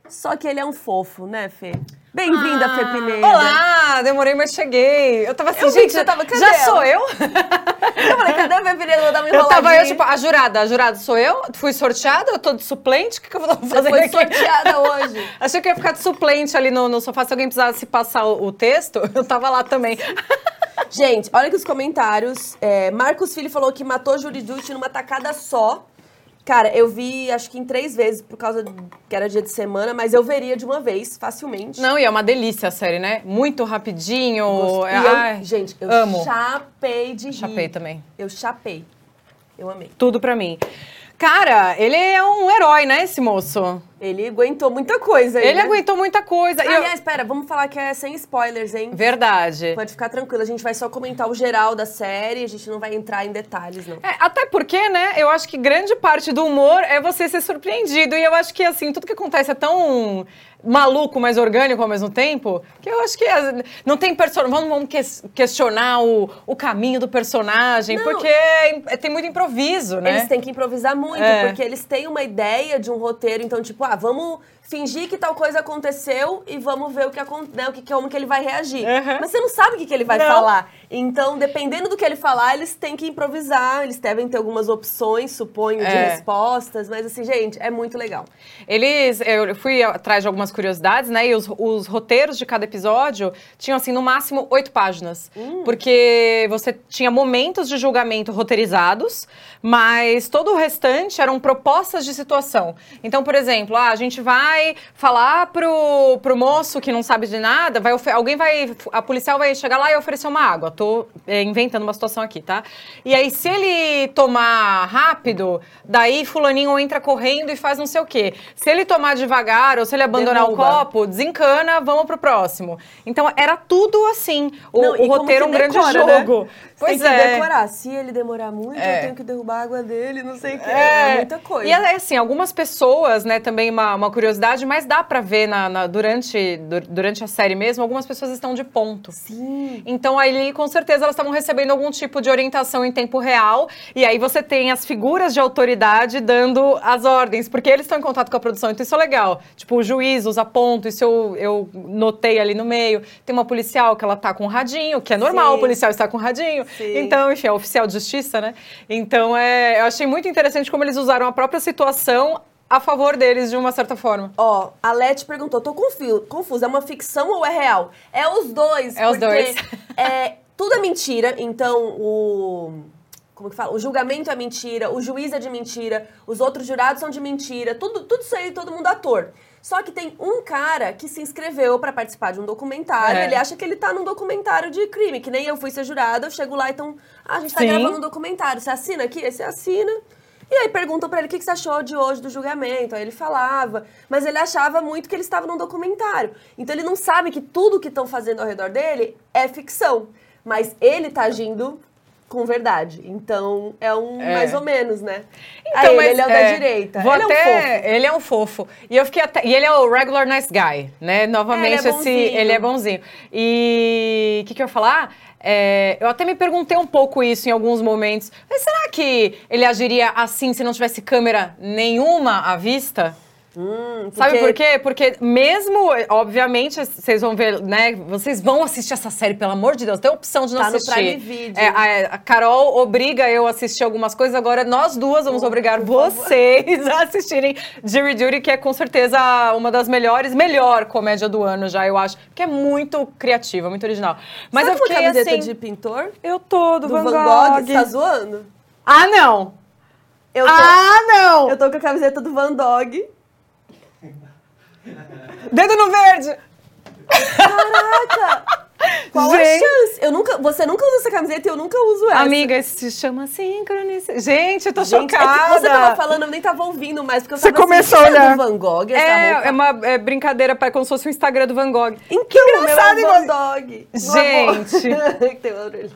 só que ele é um fofo, né, Fê? Bem-vinda, ah, Fê Pineda. Olá, demorei, mas cheguei. Eu tava assim, eu gente, já, tava, já sou eu? eu falei, cadê a Fê Pineda? Vou dar uma Eu tava, eu, tipo, a jurada, a jurada sou eu? Fui sorteada? Eu tô de suplente? O que, que eu vou fazer Você foi sorteada hoje. Achei que ia ficar de suplente ali no, no sofá, se alguém precisasse passar o, o texto, eu tava lá também. Gente, olha que os comentários. É, Marcos Filho falou que matou Juri Dutti numa tacada só. Cara, eu vi acho que em três vezes, por causa que era dia de semana, mas eu veria de uma vez, facilmente. Não, e é uma delícia a série, né? Muito rapidinho. É, ai, gente, eu amo. chapei de rir. Chapei também. Eu chapei. Eu amei. Tudo pra mim. Cara, ele é um herói, né, esse moço? Ele aguentou muita coisa aí, Ele né? aguentou muita coisa. Aliás, eu... espera, vamos falar que é sem spoilers, hein? Verdade. Pode ficar tranquilo, a gente vai só comentar o geral da série, a gente não vai entrar em detalhes, não. É, até porque, né, eu acho que grande parte do humor é você ser surpreendido. E eu acho que, assim, tudo que acontece é tão maluco, mas orgânico ao mesmo tempo, que eu acho que não tem personagem. Vamos, vamos questionar o, o caminho do personagem, não. porque é, tem muito improviso, né? Eles têm que improvisar muito, é. porque eles têm uma ideia de um roteiro, então, tipo, ah, vamos fingir que tal coisa aconteceu e vamos ver o que, né, o que como que ele vai reagir. Uhum. Mas você não sabe o que, que ele vai não. falar. Então, dependendo do que ele falar, eles têm que improvisar, eles devem ter algumas opções, suponho, de é. respostas, mas assim, gente, é muito legal. Eles, eu fui atrás de algumas curiosidades, né, e os, os roteiros de cada episódio tinham, assim, no máximo oito páginas, hum. porque você tinha momentos de julgamento roteirizados, mas todo o restante eram propostas de situação. Então, por exemplo, ah, a gente vai vai falar pro, pro moço que não sabe de nada, vai alguém vai. A policial vai chegar lá e oferecer uma água. Tô é, inventando uma situação aqui, tá? E aí, se ele tomar rápido, daí fulaninho entra correndo e faz não sei o quê. Se ele tomar devagar ou se ele abandonar Derruba. o copo, desencana, vamos pro próximo. Então, era tudo assim. O, não, o roteiro é um grande decora, jogo. Né? Pois tem que é. decorar. Se ele demorar muito, é. eu tenho que derrubar a água dele, não sei o quê. É. é muita coisa. E assim, algumas pessoas, né, também uma, uma curiosidade mas dá para ver na, na, durante, durante a série mesmo, algumas pessoas estão de ponto. Sim. Então aí, com certeza, elas estavam recebendo algum tipo de orientação em tempo real. E aí você tem as figuras de autoridade dando as ordens, porque eles estão em contato com a produção. Então isso é legal. Tipo, o juiz usa ponto, isso eu, eu notei ali no meio. Tem uma policial que ela tá com um radinho, que é normal Sim. o policial estar com um radinho. Sim. Então, enfim, é oficial de justiça, né? Então, é, eu achei muito interessante como eles usaram a própria situação a favor deles de uma certa forma. Ó, a Leti perguntou, tô confusa, é uma ficção ou é real? É os dois. É os dois. É, tudo é mentira, então o... Como que fala? O julgamento é mentira, o juiz é de mentira, os outros jurados são de mentira, tudo, tudo isso aí, todo mundo ator. Só que tem um cara que se inscreveu pra participar de um documentário. É. Ele acha que ele tá num documentário de crime, que nem eu fui ser jurada, eu chego lá e então, ah, a gente tá Sim. gravando um documentário. Você assina aqui? Aí você assina. E aí perguntam pra ele o que que você achou de hoje do julgamento. Aí ele falava, mas ele achava muito que ele estava num documentário. Então ele não sabe que tudo que estão fazendo ao redor dele é ficção. Mas ele tá agindo com verdade. Então é um É. mais ou menos, né? Então, aí mas, ele é o é, da direita. Vou ele até, é um fofo. Ele é um fofo. E eu fiquei até. E ele é o regular nice guy, né? Novamente, É, ele é esse. bonzinho. Ele é bonzinho. E o que, que eu ia falar? É, eu até me perguntei um pouco isso em alguns momentos. Mas será que ele agiria assim se não tivesse câmera nenhuma à vista? Hum, Sabe por quê? Porque mesmo, obviamente, vocês vão ver, né? Vocês vão assistir essa série, pelo amor de Deus. Tem opção de não Tá no assistir. Prime Video. É, a, a Carol obriga eu a assistir algumas coisas, agora nós duas vamos obrigar vocês a assistirem Jury Duty, que é com certeza uma das melhores, melhor comédia do ano já, eu acho. Que é muito criativa, muito original. Mas Mas eu fiquei uma camiseta assim... de pintor? Eu tô do, Do Van, Van, Gogh. Gogh? Você tá zoando? Ah, não! Tô, Ah, não! eu tô com a camiseta do Van Dog. Dedo no verde! Caraca! Qual a Gente. chance? Eu nunca, você nunca usa essa camiseta e eu nunca uso essa. Amiga, isso se chama sincronicidade. Gente, eu tô Gente, é chocada. que você tava falando, eu nem tava ouvindo mais, porque eu Você tava começou assim, a olhar. "Isso é do Van Gogh, É, roupa?" é uma é, brincadeira, pai, como se fosse o Instagram do Van Gogh. Então, que meu engraçado, é o Van Dog. Gente.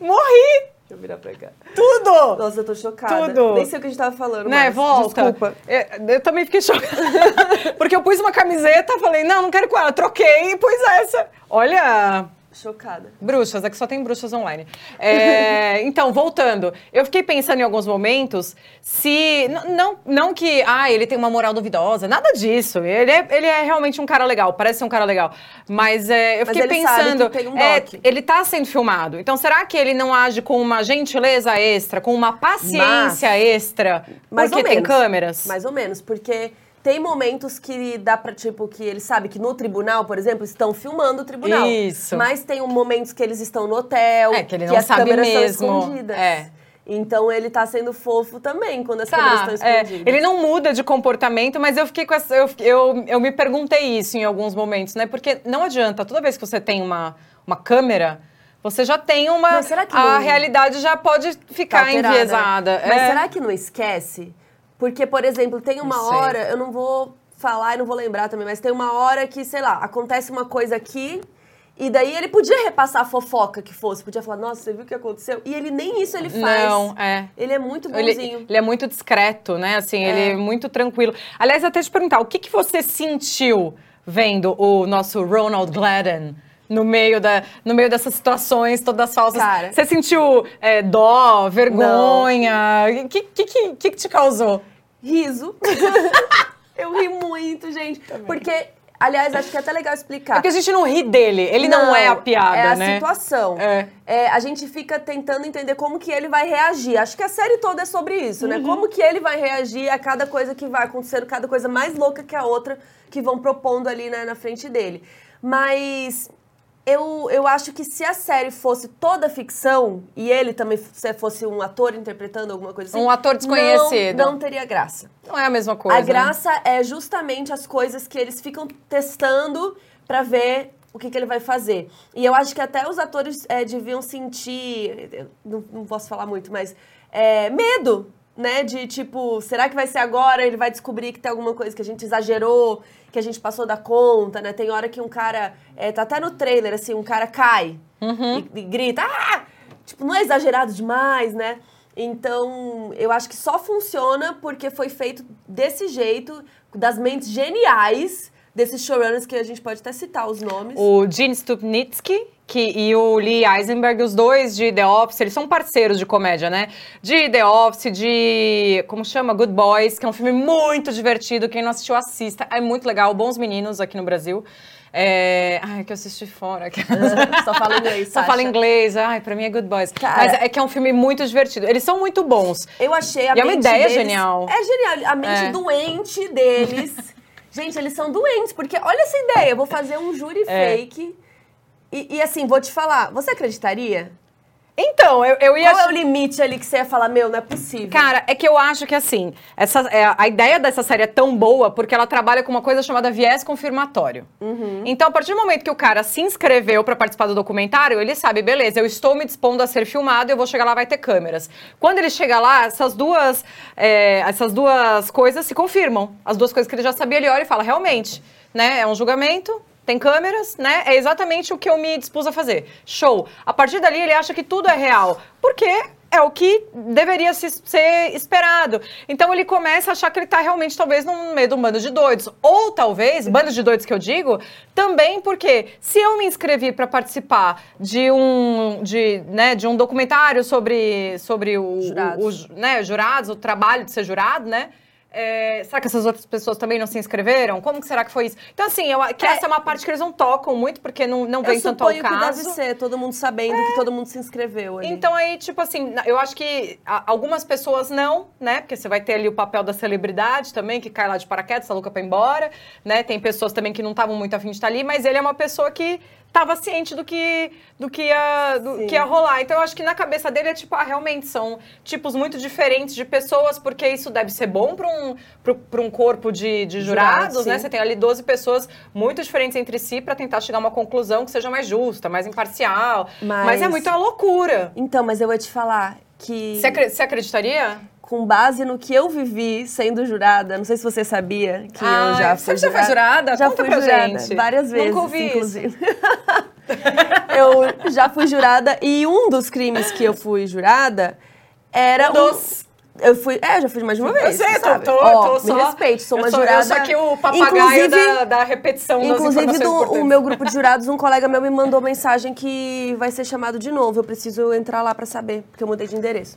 Morri! Deixa eu virar pra cá. Tudo! Nossa, eu tô chocada. Tudo. Nem sei o que a gente tava falando Né, mais. volta. Desculpa. É, Eu, também fiquei chocada. Porque eu pus uma camiseta, falei, não, não quero com ela. Troquei e pus essa. Olha, Chocada. Bruxas, aqui só tem bruxas online. É, então, voltando, eu fiquei pensando em alguns momentos se. Não, não que ah, ele tem uma moral duvidosa, nada disso. Ele é, ele é realmente um cara legal, parece ser um cara legal. Mas é, eu Mas fiquei pensando. que um é, ele tá sendo filmado. Então, será que ele não age com uma gentileza extra, com uma paciência extra? Mais porque ou tem menos. câmeras? Mais ou menos, porque tem momentos que dá pra, tipo, que ele sabe que no tribunal, por exemplo, estão filmando o tribunal. Isso. Mas tem momentos que eles estão no hotel, É, que ele não as sabe câmeras mesmo. estão escondidas. É. Então ele tá sendo fofo também quando as câmeras Tá, estão é, escondidas. ele não muda de comportamento, mas eu fiquei com essa. Eu, eu, eu me perguntei isso em alguns momentos, né? Porque não adianta, toda vez que você tem uma, uma câmera, você já tem uma. Mas será que a não- realidade já pode Tá ficar alterada. enviesada. Mas É. será que não esquece? Porque, por exemplo, tem uma hora, eu não vou falar e não vou lembrar também, mas tem uma hora que, sei lá, acontece uma coisa aqui. E daí ele podia repassar a fofoca que fosse, podia falar, nossa, você viu o que aconteceu? E ele nem isso ele faz. Não, é. Ele é muito Ele, bonzinho. ele é muito discreto, né? Assim, É. ele é muito tranquilo. Aliás, até te perguntar, o que, que você sentiu vendo o nosso Ronald Gladden? No meio, da, no meio dessas situações todas falsas. Cara. Você sentiu é, dó, vergonha? O que, que, que que te causou? Riso. eu ri muito, gente. Porque, aliás, acho que é até legal explicar. Porque a gente não ri dele, ele não, é a piada, é a né? situação. É. É, a gente fica tentando entender como que ele vai reagir. Acho que a série toda é sobre isso, Uhum. né? Como que ele vai reagir a cada coisa que vai acontecendo, cada coisa mais louca que a outra que vão propondo ali né, na frente dele. Mas eu, eu acho que se a série fosse toda ficção e ele também se fosse um ator interpretando alguma coisa assim, Um ator desconhecido. Não, não teria graça. Não é a mesma coisa. A graça é justamente as coisas que eles ficam testando pra ver o que, que ele vai fazer. E eu acho que até os atores é, deviam sentir, não, não posso falar muito, mas é, medo, né? De tipo, será que vai ser agora? Ele vai descobrir que tem alguma coisa que a gente exagerou, que a gente passou da conta, né? Tem hora que um cara, é, tá até no trailer, assim, um cara cai e, e grita, ah! Tipo, não é exagerado demais, né? Então, eu acho que só funciona porque foi feito desse jeito, das mentes geniais desses showrunners que a gente pode até citar os nomes. O Gene Stupnitsky que, e o Lee Eisenberg, os dois de The Office, eles são parceiros de comédia, né? De The Office, de. Como chama? Good Boys, que é um filme muito divertido. Quem não assistiu, assista. É muito legal. Bons meninos aqui no Brasil. É... Ai, que eu assisti fora. Só fala inglês, Só fala inglês. Ai, pra mim é Good Boys. Cara- Mas é que é um filme muito divertido. Eles são muito bons. Eu achei a E é uma mente ideia deles- genial. É genial. A mente É. doente deles. Gente, eles são doentes, porque olha essa ideia. Eu vou fazer um júri É. fake. E, e assim, vou te falar, você acreditaria? Então, eu, eu ia. Qual é o limite ali que você ia falar, meu, não é possível? Cara, é que eu acho que assim, essa, é, a ideia dessa série é tão boa porque ela trabalha com uma coisa chamada viés confirmatório. Então, a partir do momento que o cara se inscreveu pra participar do documentário, ele sabe, beleza, eu estou me dispondo a ser filmado, eu vou chegar lá, vai ter câmeras. Quando ele chega lá, essas duas, é, essas duas coisas se confirmam. As duas coisas que ele já sabia, ele olha e fala, realmente, né? É um julgamento, tem câmeras, né? É exatamente o que eu me dispus a fazer. Show. A partir dali, ele acha que tudo é real. Porque é o que deveria se- ser esperado. Então ele começa a achar que ele está realmente, talvez, no meio de um bando de doidos. Ou talvez, bando de doidos que eu digo, também porque se eu me inscrevi para participar de um, de, né, de um documentário sobre, sobre o, Jurados. o- os, né, jurados, o trabalho de ser jurado, né? É, será que essas outras pessoas também não se inscreveram? Como que será que foi isso? Então, assim, eu, que essa é uma parte que eles não tocam muito, porque não, não vem tanto ao suponho que caso. deve ser, todo mundo sabendo que todo mundo se inscreveu ali. Então aí, tipo assim, eu acho que algumas pessoas não, né? Porque você vai ter ali o papel da celebridade também, que cai lá de paraquedas, tá louca pra ir embora, né? Tem pessoas também que não estavam muito afim de estar ali, mas ele é uma pessoa que estava ciente do que, do que ia, do Sim. que ia rolar. Então eu acho que na cabeça dele é tipo, ah, realmente são tipos muito diferentes de pessoas, porque isso deve ser bom para um, pra- pra um corpo de, de Jurados, jurados, né? Você tem ali 12 pessoas muito diferentes entre si para tentar chegar a uma conclusão que seja mais justa, mais imparcial. Mas- Mas, é muita loucura. Então, mas eu vou te falar que você acreditaria? Com base no que eu vivi sendo jurada, não sei se você sabia que eu Ah, já você fui já foi jurada? Já Conta fui jurada gente. várias Nunca vezes, ouvi isso. inclusive. eu já fui jurada e um dos crimes que eu fui jurada era Um dos. Eu fui, é, já fui mais de uma vez. Eu sei, tô, tô, Ó, tô me só. respeite, sou eu uma sou, jurada. Eu sou aqui o papagaio Inclusive- da, da repetição Inclusive, do, o meu grupo de jurados, um colega meu me mandou mensagem que vai ser chamado de novo. Eu preciso entrar lá pra saber, porque eu mudei de endereço.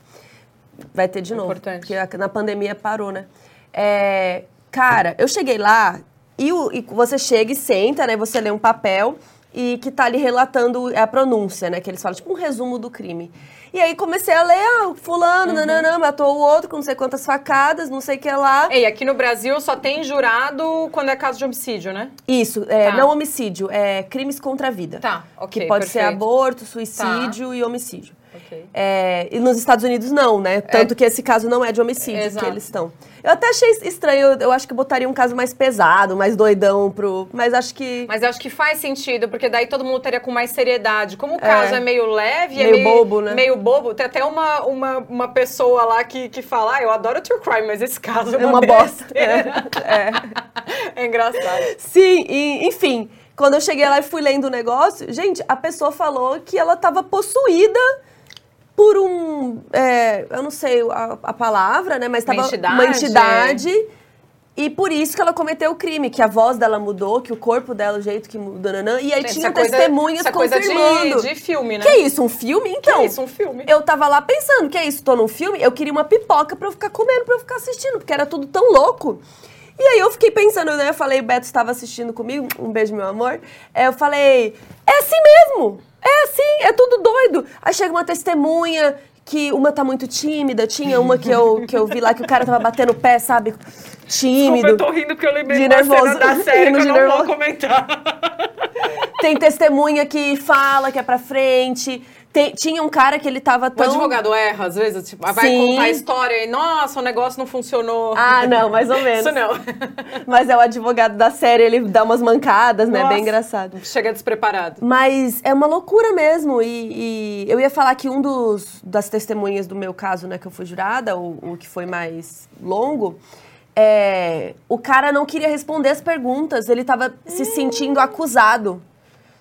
Vai ter de novo. Importante. Porque na pandemia parou, né? É, cara, eu cheguei lá e, o- e você chega e senta, né? Você lê um papel e que tá ali relatando a pronúncia, né? Que eles falam, tipo um resumo do crime. E aí comecei a ler, ah, fulano, Uhum. nananã, matou o outro com não sei quantas facadas, não sei o que lá. Ei, aqui no Brasil só tem jurado quando é caso de homicídio, né? Isso, é, Tá. não homicídio, é crimes contra a vida. Tá, ok, Que pode ser perfeito. Tá. aborto, suicídio e homicídio. Ok. É, e nos Estados Unidos não, né? Tanto que esse caso não é de homicídio Exato. que eles estão. Eu até achei estranho, eu, eu acho que botaria um caso mais pesado, mais doidão pro. Mas acho que. Mas acho que faz sentido, porque daí todo mundo teria com mais seriedade. Como o caso é, meio leve, é Meio bobo, né? Meio bobo. Tem até uma, uma, uma pessoa lá que, que fala, ah, eu adoro true crime, mas esse caso é É uma, uma bosta. besteira." É. engraçado. Sim, e, enfim. Quando eu cheguei lá e fui lendo o negócio, gente, a pessoa falou que ela estava possuída por um. é, eu não sei a, a palavra, né? Mas Uma estava entidade. uma entidade. E por isso que ela cometeu o crime, que a voz dela mudou, que o corpo dela, o jeito que mudou, nanã, e aí tinha isso é coisa- testemunhas é coisa de- confirmando. de filme, né? Que isso, um filme? Então, Que isso, um filme. eu tava lá pensando, que é isso, tô num filme, eu queria uma pipoca pra eu ficar comendo, pra eu ficar assistindo, porque era tudo tão louco. E aí eu fiquei pensando, né? Eu falei, Beto estava assistindo comigo, um beijo, meu amor. É, eu falei, é assim mesmo, é assim, é tudo doido. Aí chega uma testemunha que uma tá muito tímida, tinha uma que eu, que eu vi lá que o cara tava batendo o pé, sabe? Tímido. eu tô rindo porque eu lembrei De nervoso. da série que eu não vou nervoso. comentar. Tem testemunha que fala que é pra frente. Tinha um cara que ele tava O tão. advogado erra, às vezes, tipo, vai Sim. contar a história e, nossa, o negócio não funcionou. Ah, não, mais ou menos. Isso não. Mas é o advogado da série, ele dá umas mancadas, né? Nossa. Bem engraçado. Chega despreparado. Mas é uma loucura mesmo. E, e eu ia falar que um dos das testemunhas do meu caso, né, que eu fui jurada, o, o que foi mais longo, é, o cara não queria responder as perguntas, ele tava se sentindo acusado.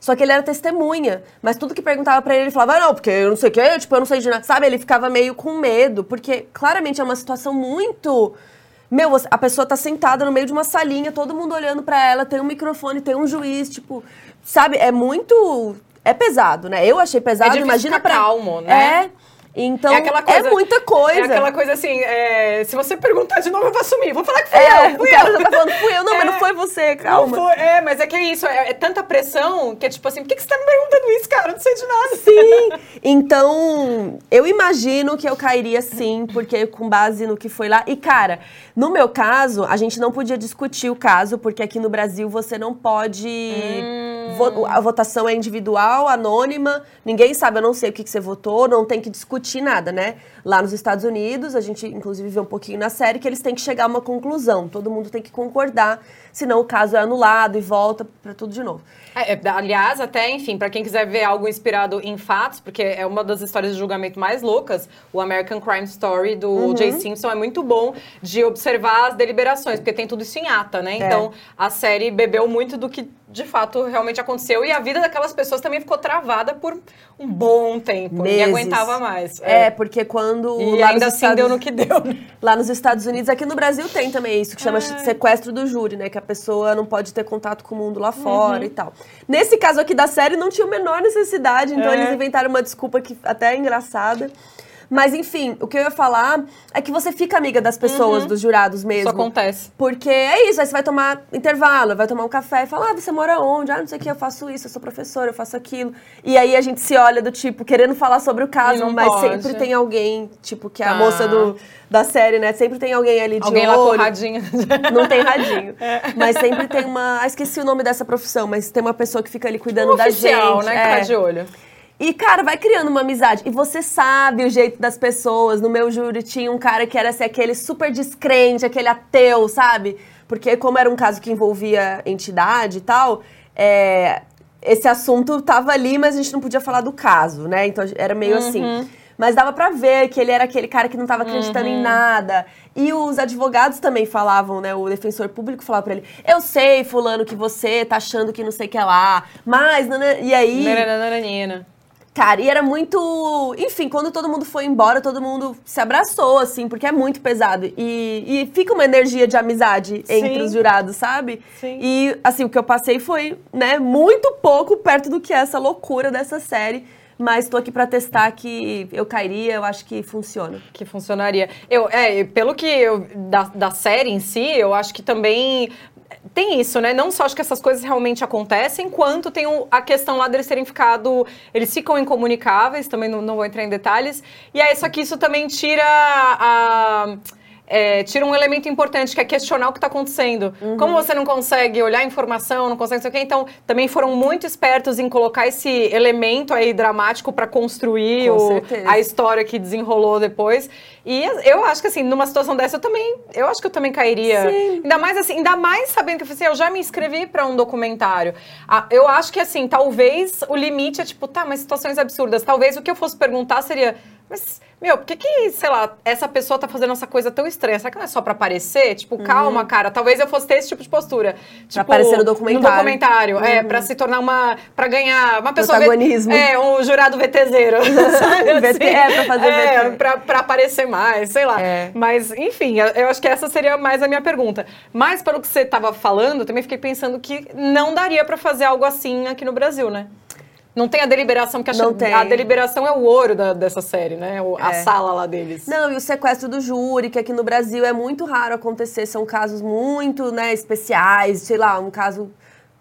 Só que ele era testemunha. Mas tudo que perguntava pra ele, ele falava, ah, não, porque eu não sei o quê, tipo, eu não sei de nada. Sabe? Ele ficava meio com medo, porque claramente é uma situação muito. Meu, a pessoa tá sentada no meio de uma salinha, todo mundo olhando pra ela, tem um microfone, tem um juiz, tipo, sabe? É muito. É pesado, né? Eu achei pesado, difícil imagina pra. calmo, né? É. Então, é aquela coisa. é muita coisa. É aquela coisa assim, é, se você perguntar de novo, eu vou assumir. Vou falar que fui É, eu, o fui cara eu. já tá falando, fui eu, não, mas não É. foi você, Não calma. foi- é, mas é que é isso, é, é tanta pressão que é tipo assim, por que, que você tá me perguntando isso, cara? Eu não sei de nada. Sim. Então, eu imagino que eu cairia sim, porque com base no que foi lá. E, cara, no meu caso, a gente não podia discutir o caso, porque aqui no Brasil você não pode Vo- a votação é individual, anônima, ninguém sabe, eu não sei o que, que você votou, não tem que discutir nada, né? Lá nos Estados Unidos, a gente inclusive vê um pouquinho na série que eles têm que chegar a uma conclusão, todo mundo tem que concordar, senão o caso é anulado e volta para tudo de novo. É, é, aliás, até, enfim, pra quem quiser ver algo inspirado em fatos, porque é uma das histórias de julgamento mais loucas, o American Crime Story do Uhum. Jay Simpson é muito bom de observar as deliberações, porque tem tudo isso em ata, É. né? Então, a série bebeu muito do que de fato realmente aconteceu e a vida daquelas pessoas também ficou travada por um bom tempo. Meses. aguentava mais. É, porque quando E lá ainda nos assim Estados deu no que deu, né? Lá nos Estados Unidos, aqui no Brasil tem também isso, que chama sequestro do júri, né? Que a pessoa não pode ter contato com o mundo lá fora Uhum. e tal. Nesse caso aqui da série, não tinha a menor necessidade, então É. eles inventaram uma desculpa que até é engraçada. Mas, enfim, o que eu ia falar é que você fica amiga das pessoas, dos jurados mesmo. Uhum. Isso acontece. Porque é isso, aí você vai tomar intervalo, vai tomar um café e fala, ah, você mora onde? Ah, não sei o que, eu faço isso, eu sou professora, eu faço aquilo. E aí a gente se olha do tipo, querendo falar sobre o caso, mas pode. sempre tem alguém, tipo, que é a Tá. moça do, da série, né? Sempre tem alguém ali de Alguém lá com olho. radinho. Não tem radinho. É. Mas sempre tem uma. Ah, esqueci o nome dessa profissão, mas tem uma pessoa que fica ali cuidando Um da oficial, gente. né? é. Que tá de olho. E, cara, vai criando uma amizade. E você sabe o jeito das pessoas. No meu júri tinha um cara que era assim, aquele super descrente, aquele ateu, sabe? Porque, como era um caso que envolvia entidade e tal, é, esse assunto tava ali, mas a gente não podia falar do caso, né? Então era meio assim. Mas dava pra ver que ele era aquele cara que não tava acreditando em nada. E os advogados também falavam, né? O defensor público falava pra ele: Eu sei, Fulano, que você tá achando que não sei o que é lá, mas. nanã", E aí. Cara, e era muito. Enfim, quando todo mundo foi embora, todo mundo se abraçou, assim, porque é muito pesado. E, e fica uma energia de amizade entre Sim. os jurados, sabe? Sim. E, assim, o que eu passei foi, né, muito pouco perto do que é essa loucura dessa série. Mas tô aqui pra testar que eu cairia, eu acho que funciona. que funcionaria. Eu, é, pelo que eu, da, da série em si, eu acho que também tem isso, né? Não só acho que essas coisas realmente acontecem, quanto tem a questão lá deles terem ficado. Eles ficam incomunicáveis, também não, não vou entrar em detalhes. E aí, só que isso também tira a. é, tira um elemento importante, que é questionar o que está acontecendo. Uhum. Como você não consegue olhar a informação, não consegue não sei o quê, então também foram muito espertos em colocar esse elemento aí dramático para construir o- a história que desenrolou depois. E eu acho que assim, numa situação dessa, eu também, eu acho que eu também cairia. Sim. Ainda mais assim, ainda mais sabendo que assim, eu já me inscrevi para um documentário. Ah, eu acho que assim, talvez o limite é tipo, tá, mas situações absurdas. Talvez o que eu fosse perguntar seria, mas meu, por que que, sei lá, essa pessoa tá fazendo essa coisa tão estranha? Será que não é só pra aparecer? Tipo, calma, cara. Talvez eu fosse ter esse tipo de postura. Tipo, aparecer no documentário. No documentário, é, pra se tornar uma, Pra ganhar uma pessoa... Protagonismo. É, um jurado VTZero. sabe assim? é, pra fazer É, VT. pra, pra aparecer mais, sei lá. É. Mas, enfim, eu- acho que essa seria mais a minha pergunta. Mas, pelo que você estava falando, eu também fiquei pensando que não daria pra fazer algo assim aqui no Brasil, né? Não tem a deliberação, porque Não acho, tem. a deliberação é o ouro da- dessa série, né? O- A É. sala lá deles. Não, e o sequestro do júri, que aqui no Brasil é muito raro acontecer, são casos muito, né, especiais, sei lá, um caso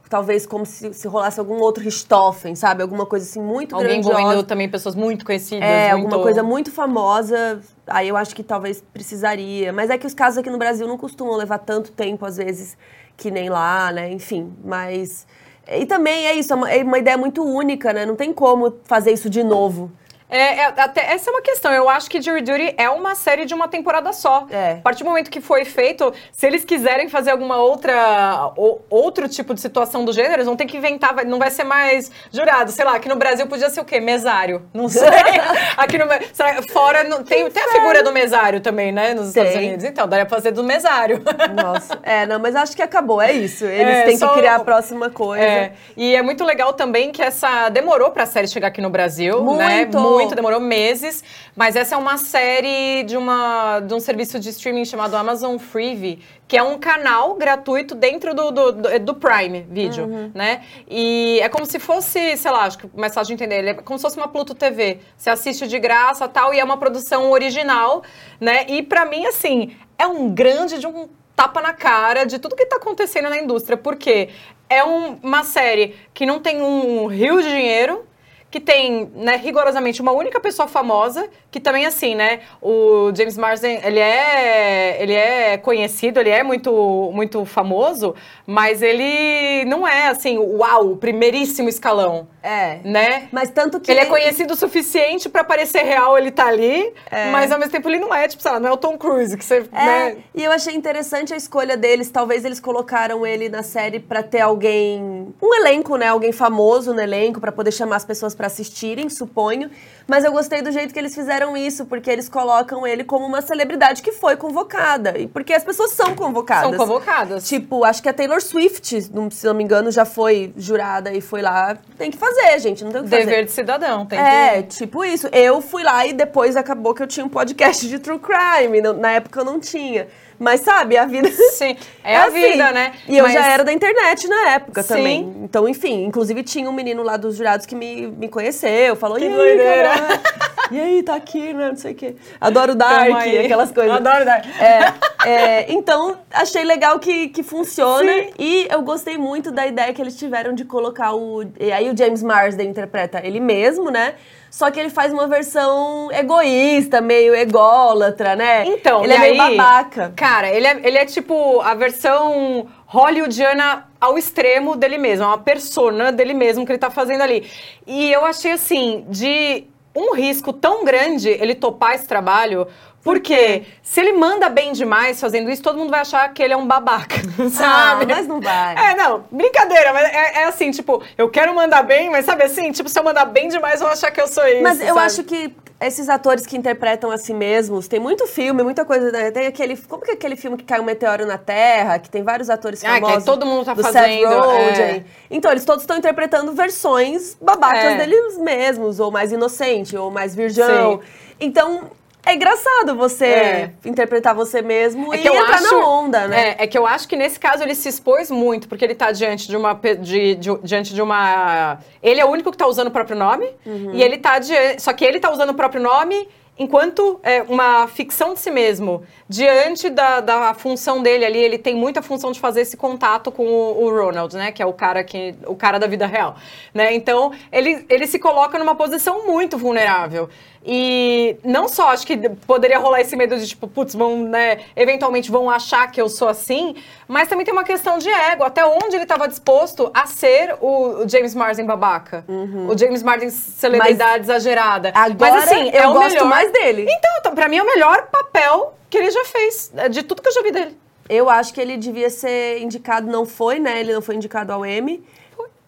talvez como se, se rolasse algum outro Richthofen, sabe? Alguma coisa assim muito Alguém grandiosa. envolvendo também pessoas muito conhecidas. É, muito... alguma coisa muito famosa, aí eu acho que talvez precisaria. Mas é que os casos aqui no Brasil não costumam levar tanto tempo, às vezes, que nem lá, né? Enfim, mas... E também é isso, é uma, é uma ideia muito única, né? Não tem como fazer isso de novo. É, é, até, essa é uma questão. Eu acho que Jury Duty é uma série de uma temporada só. É. A partir do momento que foi feito, se eles quiserem fazer alguma outra ou, outro tipo de situação do gênero, eles vão ter que inventar, vai- não vai ser mais jurado. Sei lá, aqui no Brasil podia ser o quê? Mesário. Não sei. aqui no será- fora não- tem, tem a figura do mesário também, né, nos Estados Tem. Unidos. Então, daria pra fazer do mesário. Nossa. É, não, mas acho que acabou, é isso. Eles É, têm só que criar a próxima coisa. É, e é muito legal também que essa demorou pra série chegar aqui no Brasil, né? Muito. Muito, demorou meses. Mas essa é uma série de, uma, de um serviço de streaming chamado Amazon Freevee, que é um canal gratuito dentro do, do, do- do Prime Video, Uhum. né? E é como se fosse, sei lá, acho que é mais fácil de entender, ele é como se fosse uma Pluto TV. Você assiste de graça tal, e é uma produção original, né? E pra mim, assim, é um grande de um tapa na cara de tudo que tá acontecendo na indústria, porque é um- uma série que não tem um rio de dinheiro, que tem, né, rigorosamente uma única pessoa famosa, que também assim, né, o James Marsden, ele é, ele é conhecido, ele é muito, muito famoso, mas ele não é assim, uau, o primeiríssimo escalão. É. Né? Mas tanto que. Ele é conhecido o suficiente pra parecer real, ele tá ali, é. mas ao mesmo tempo ele não é, tipo, sei lá, não é o Tom Cruise, que você. É, né? e eu achei interessante a escolha deles. Talvez eles colocaram ele na série pra ter alguém. Um elenco, né? Alguém famoso no elenco, pra poder chamar as pessoas pra assistirem, suponho. Mas eu gostei do jeito que eles fizeram isso, porque eles colocam ele como uma celebridade que foi convocada. E porque as pessoas são convocadas. São convocadas. Tipo, acho que a Taylor Swift, se não me engano, já foi jurada e foi lá. Tem que fazer, gente. Não tem o que Dever fazer. de cidadão, tem é, que... tipo isso. Eu fui lá e depois acabou que eu tinha um podcast de true crime. Na época eu não tinha. Mas sabe, a vida. Sim, é, é a assim. vida, né? E eu já era da internet na época Sim. também. Então, enfim, inclusive tinha um menino lá dos jurados que me, me conheceu, falou: que e aí, cara, e aí, tá aqui, né? Não sei o quê. Adoro Dark, aquelas coisas. Adoro Dark. É, é, então, achei legal que, que funciona. Sim. E eu gostei muito da ideia que eles tiveram de colocar o. E aí o James Marsden interpreta ele mesmo, né? Só que ele faz uma versão egoísta, meio ególatra, né? Então, ele é meio babaca. Cara, ele é, ele é tipo a versão hollywoodiana ao extremo dele mesmo, é uma persona dele mesmo que ele tá fazendo ali. E eu achei assim, de um risco tão grande ele topar esse trabalho, porque se ele manda bem demais fazendo isso, todo mundo vai achar que ele é um babaca, sabe? Ah, mas não vai. É, não, brincadeira, mas é, é, assim, tipo, eu quero mandar bem, mas sabe assim, tipo, se eu mandar bem demais, vão achar que eu sou isso. Mas eu sabe? acho que esses atores que interpretam a si mesmos, tem muito filme, muita coisa. Né? Tem aquele. Como que é aquele filme que cai um meteoro na Terra, que tem vários atores famosos. Ah, que todo mundo tá do fazendo. Seth Rogen. É. Então, eles todos estão interpretando versões babacas é. deles mesmos, ou mais inocente, ou mais virgão. Sim. Então, é engraçado você é. interpretar você mesmo é e entrar acho, na onda, né? É, é, que eu acho que nesse caso ele se expôs muito, porque ele tá diante de uma. De, de, diante de uma. Ele é o único que tá usando o próprio nome. Uhum. E ele tá diante. Só que ele tá usando o próprio nome enquanto é, uma ficção de si mesmo, diante da, da função dele ali, ele tem muita função de fazer esse contato com o, o, Ronald, né? Que é o cara que o cara da vida real, né? Então ele, ele se coloca numa posição muito vulnerável. E não só acho que poderia rolar esse medo de tipo, putz, vão, né, eventualmente vão achar que eu sou assim, mas também tem uma questão de ego, até onde ele estava disposto a ser o, James Marsden babaca. Uhum. O James Marsden celebridade mas exagerada. Agora mas assim, eu é o gosto melhor... mais dele. Então, para mim é o melhor papel que ele já fez, é, de tudo que eu já vi dele. Eu acho que ele devia ser indicado, não foi, né? Ele não foi indicado ao Emmy.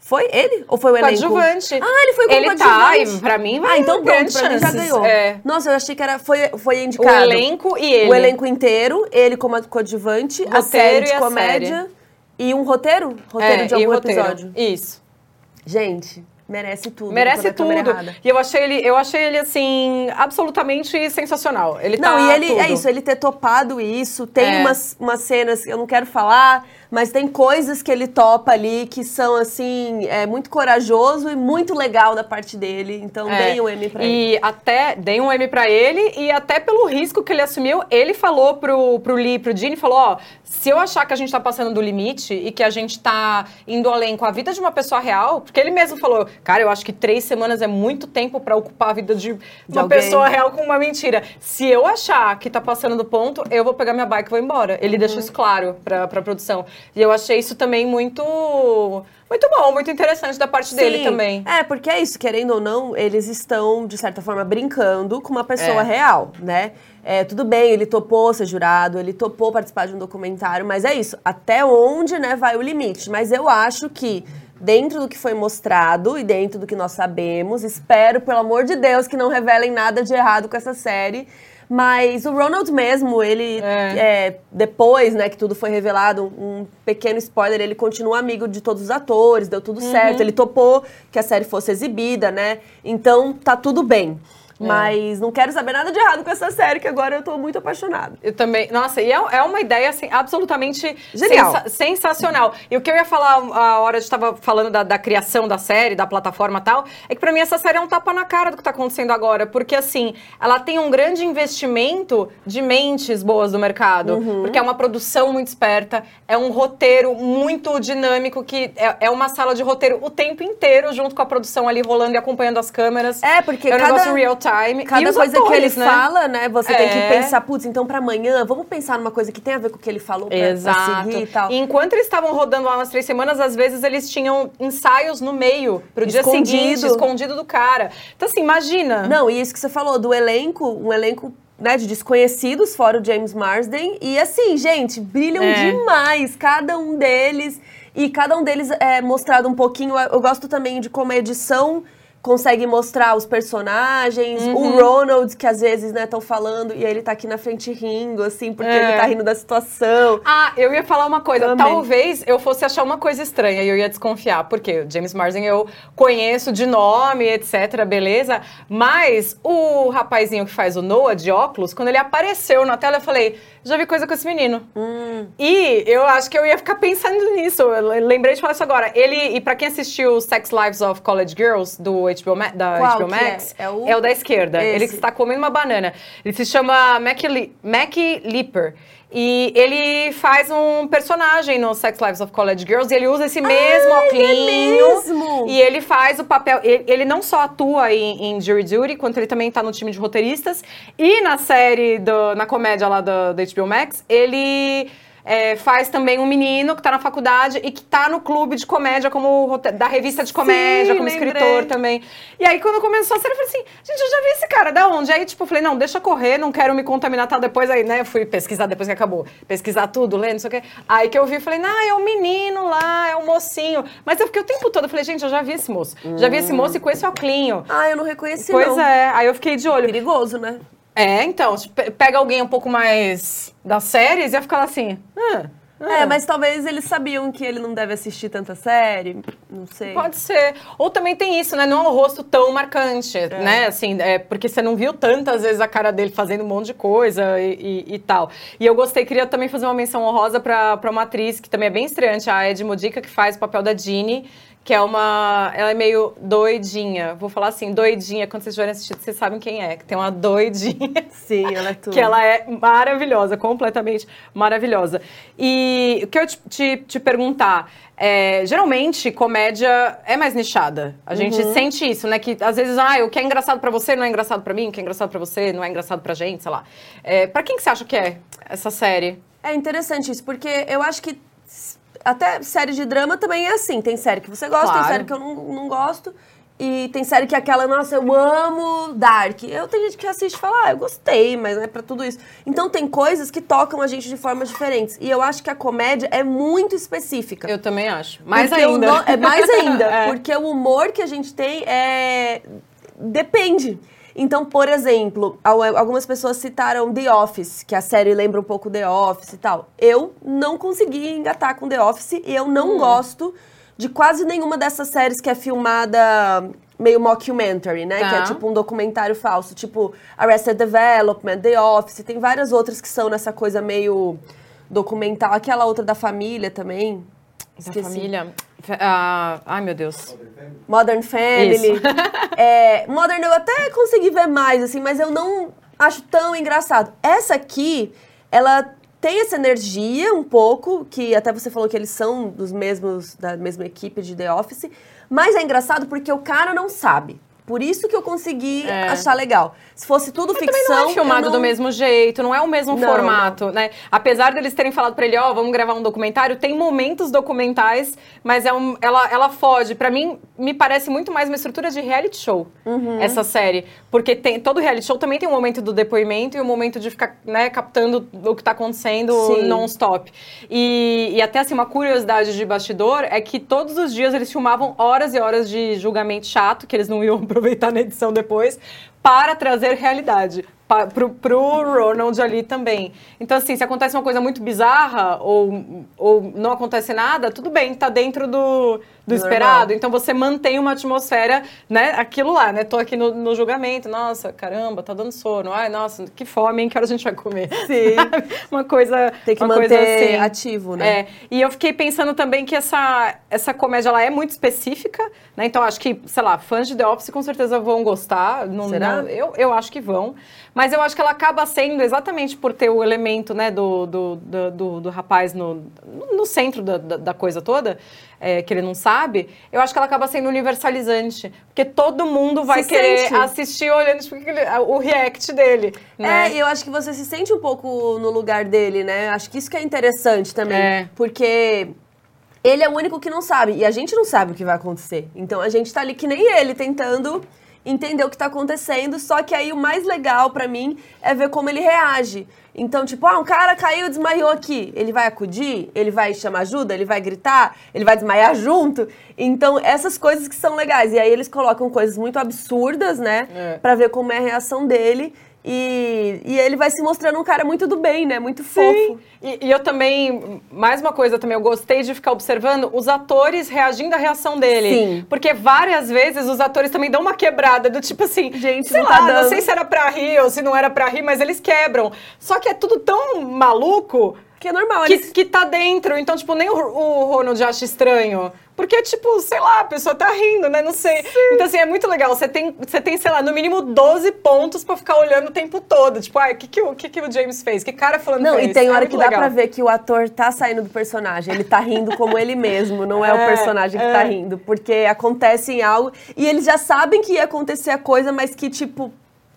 Foi ele? Ou foi o elenco? Coadjuvante. Ah, ele foi como ele coadjuvante. Tá, pra mim vai Ah, então pronto, pra mim já ganhou. É. Nossa, eu achei que era, foi, foi indicado. O elenco e ele. O elenco inteiro, ele como coadjuvante, roteiro a série de comédia. Série. E um roteiro? Roteiro é, de algum episódio. Isso. Gente, Merece tudo. Merece tudo. E eu achei ele, eu achei ele assim absolutamente sensacional. Ele não, tá e ele tudo. é isso, ele ter topado isso. Tem é. umas, umas cenas que eu não quero falar, mas tem coisas que ele topa ali que são assim, é muito corajoso e muito legal da parte dele. Então, é. deem um M pra e ele. E até deem um M para ele e até pelo risco que ele assumiu, ele falou pro pro Lee, pro Gene, falou, ó, se eu achar que a gente tá passando do limite e que a gente tá indo além com a vida de uma pessoa real, porque ele mesmo falou, Cara, eu acho que três semanas é muito tempo para ocupar a vida de, de uma alguém. pessoa real com uma mentira. Se eu achar que tá passando do ponto, eu vou pegar minha bike e vou embora. Ele uhum. deixa isso claro pra, pra produção. E eu achei isso também muito muito bom, muito interessante da parte Sim. dele também. É, porque é isso, querendo ou não, eles estão, de certa forma, brincando com uma pessoa é. real, né? É, tudo bem, ele topou ser jurado, ele topou participar de um documentário, mas é isso, até onde né, vai o limite? Mas eu acho que dentro do que foi mostrado e dentro do que nós sabemos. Espero, pelo amor de Deus, que não revelem nada de errado com essa série. Mas o Ronald mesmo, ele, é. É, depois né, que tudo foi revelado, um pequeno spoiler, ele continua amigo de todos os atores, deu tudo uhum. certo. Ele topou que a série fosse exibida, né? Então, tá tudo bem. Mas não quero saber nada de errado com essa série, que agora eu tô muito apaixonada. Eu também. Nossa, e é, é uma ideia assim, absolutamente Genial. sensa- sensacional. E o que eu ia falar a hora de estava falando da, da criação da série, da plataforma e tal, é que pra mim essa série é um tapa na cara do que tá acontecendo agora. Porque assim, ela tem um grande investimento de mentes boas do mercado. Porque é uma produção muito esperta, é um roteiro muito dinâmico, que é, é uma sala de roteiro o tempo inteiro, junto com a produção ali rolando e acompanhando as câmeras. É, porque é um cada- negócio real time. Cada coisa que ele atores, né? fala, né? Você tem que É. pensar, putz, então pra amanhã, vamos pensar numa coisa que tem a ver com o que ele falou pra, pra Exato. seguir e tal. E enquanto eles estavam rodando lá nas três semanas, às vezes eles tinham ensaios no meio, pro dia Escondido. seguinte, escondido do cara. Então, assim, imagina. Não, e isso que você falou, do elenco, um elenco né, de desconhecidos, fora o James Marsden. E assim, gente, brilham É. demais, cada um deles. E cada um deles é mostrado um pouquinho. Eu gosto também de como a edição consegue mostrar os personagens. Uhum. O Ronald, que às vezes, né, estão falando, e ele tá aqui na frente rindo, assim, porque É. ele tá rindo da situação. Ah, eu ia falar uma coisa. Amei. Talvez eu fosse achar uma coisa estranha e eu ia desconfiar. Porque o James Marsden eu conheço de nome, etc, beleza? Mas o rapazinho que faz o Noah de óculos, quando ele apareceu na tela, eu falei, já vi coisa com esse menino. Hum. E eu acho que eu ia ficar pensando nisso. Eu le- lembrei de falar isso agora. Ele, e pra quem assistiu Sex Lives of College Girls, do HBO, Ma- da Qual HBO é? Max, É o- da esquerda. Ele Esse. que está comendo uma banana. Ele se chama Mac, Li Mac Lipper. E ele faz um personagem no Sex Lives of College Girls e ele usa esse mesmo Ah, é mesmo? E ele faz o papel. Ele, ele não só atua em, em Jury Duty, quanto ele também tá no time de roteiristas. E na série, do, na comédia lá do, do HBO Max, ele. É, faz também um menino que tá na faculdade e que tá no clube de comédia como da revista de comédia, como lembrei. escritor também. E aí, quando começou a série, eu falei assim, gente, eu já vi esse cara, da onde? Aí, tipo, eu falei, não, deixa correr, não quero me contaminar, tal. Depois aí, né, fui pesquisar depois que acabou. Pesquisar tudo, ler, não sei o quê. Aí que eu vi, falei, ah, é o menino lá, é o mocinho. Mas eu fiquei o tempo todo, eu falei, gente, eu já vi esse moço. Já vi esse moço e com esse oclinho. Ah, eu não reconheci, Pois não. é, aí eu fiquei de olho. Perigoso, né? É, então, se pega alguém um pouco mais das séries, ia ficar assim, ah, É, mas talvez eles sabiam que ele não deve assistir tanta série, não sei. Pode ser. Ou também tem isso, né? Não é um rosto tão marcante, né? Assim, é porque você não viu tantas vezes a cara dele fazendo um monte de coisa e, e- e tal. E eu gostei, queria também fazer uma menção honrosa pra, pra uma atriz que também é bem estreante, a Ed Modica, que faz o papel da Jeannie, que é uma. Ela é meio doidinha. Vou falar assim, doidinha. Quando vocês estiverem assistindo, vocês sabem quem é, que tem uma doidinha. Sim, ela é tudo. Que ela é maravilhosa, completamente maravilhosa. E o que eu te, te, te perguntar, é, geralmente comédia é mais nichada. A gente Uhum. sente isso, né? Que às vezes, ah, o que é engraçado pra você não é engraçado pra mim, o que é engraçado pra você não é engraçado pra gente, sei lá. É, pra quem que você acha que é essa série? É interessante isso, porque eu acho que até série de drama também é assim. Tem série que você gosta, Claro. tem série que eu não, não gosto. E tem série que é aquela, nossa, eu amo Dark. Eu tenho gente que assiste e fala, ah, eu gostei, mas não é pra tudo isso. Então tem coisas que tocam a gente de formas diferentes. E eu acho que a comédia é muito específica. Eu também acho. Mais Porque ainda. no- É mais ainda. É. Porque o humor que a gente tem é. Depende. Então, por exemplo, al- algumas pessoas citaram The Office, que a série lembra um pouco The Office e tal. Eu não consegui engatar com The Office e eu Hum. não gosto de quase nenhuma dessas séries que é filmada meio mockumentary, né? Tá. Que é tipo um documentário falso, tipo Arrested Development, The Office, tem várias outras que são nessa coisa meio documental. Aquela outra da família também. Da família. Ah, ai, meu Deus. Modern Family. É, Modern eu até consegui ver mais, assim, mas eu não acho tão engraçado. Essa aqui, ela tem essa energia um pouco, que até você falou que eles são dos mesmos, da mesma equipe de The Office, mas é engraçado porque o cara não sabe. Por isso que eu consegui É. achar legal. Se fosse tudo Mas ficção. também não é filmado não- do mesmo jeito, não é o mesmo Não, formato, né? Apesar deles terem falado pra ele, ó, vamos gravar um documentário, tem momentos documentais, mas é um, ela, ela foge. Pra mim, me parece muito mais uma estrutura de reality show, Uhum. essa série. Porque tem, todo reality show também tem um momento do depoimento e um momento de ficar, né, captando o que tá acontecendo non-stop. E, e até, assim, uma curiosidade de bastidor é que todos os dias eles filmavam horas e horas de julgamento chato, que eles não iam aproveitar na edição depois, para trazer realidade. pa- pro, pro Ronald ali também. Então, assim, se acontece uma coisa muito bizarra ou, ou não acontece nada, tudo bem, tá dentro do, do Normal. esperado. Então, você mantém uma atmosfera, né? Aquilo lá, né? Tô aqui no, no julgamento, nossa, caramba, tá dando sono. Ai, nossa, que fome, hein? Que hora a gente vai comer? Sim. uma coisa Tem que manter assim. ativo, né? É, e eu fiquei pensando também que essa, essa comédia ela é muito específica, né? Então acho que, sei lá, fãs de The Office com certeza vão gostar. Não, Será? não- eu, eu acho que vão. Mas eu acho que ela acaba sendo, exatamente por ter o elemento né, do, do, do, do- do rapaz no, no centro da, da, da coisa toda, é, que ele não sabe, eu acho que ela acaba sendo universalizante. Porque todo mundo vai Se querer sente. assistir olhando tipo, o react dele. Né? É, e eu acho que você se sente um pouco no lugar dele, né? Acho que isso que é interessante também. É. Porque ele é o único que não sabe. E a gente não sabe o que vai acontecer. Então a gente tá ali que nem ele, tentando entender o que tá acontecendo. Só que aí o mais legal pra mim é ver como ele reage. Então, tipo, ah, um cara caiu, desmaiou aqui. Ele vai acudir? Ele vai chamar ajuda? Ele vai gritar? Ele vai desmaiar junto? Então, essas coisas que são legais. E aí eles colocam coisas muito absurdas, né? É. Pra ver como é a reação dele. E, e ele vai se mostrando um cara muito do bem, né? Muito fofo. E, e eu também, mais uma coisa também, eu gostei de ficar observando os atores reagindo à reação dele. Sim. Porque várias vezes os atores também dão uma quebrada, do tipo assim, Gente, sei não lá, tá não sei se era pra rir ou se não era pra rir, mas eles quebram. Só que é tudo tão maluco Que é normal. que, Eles... que tá dentro. Então, tipo, nem o, o Ronald acha estranho. Porque, tipo, sei lá, a pessoa tá rindo, né? Não sei. Então, assim, é muito legal. Você tem, você tem, sei lá, no mínimo 12 pontos pra ficar olhando o tempo todo. Tipo, ai, o que, que, o que, que o James fez? Que cara falando Não, fez? e tem É hora que dá legal. pra ver que o ator tá saindo do personagem. Ele tá rindo como ele mesmo, não é, o É, personagem que é. tá rindo. Porque acontece em algo. E eles já sabem que ia acontecer a coisa, mas que, tipo,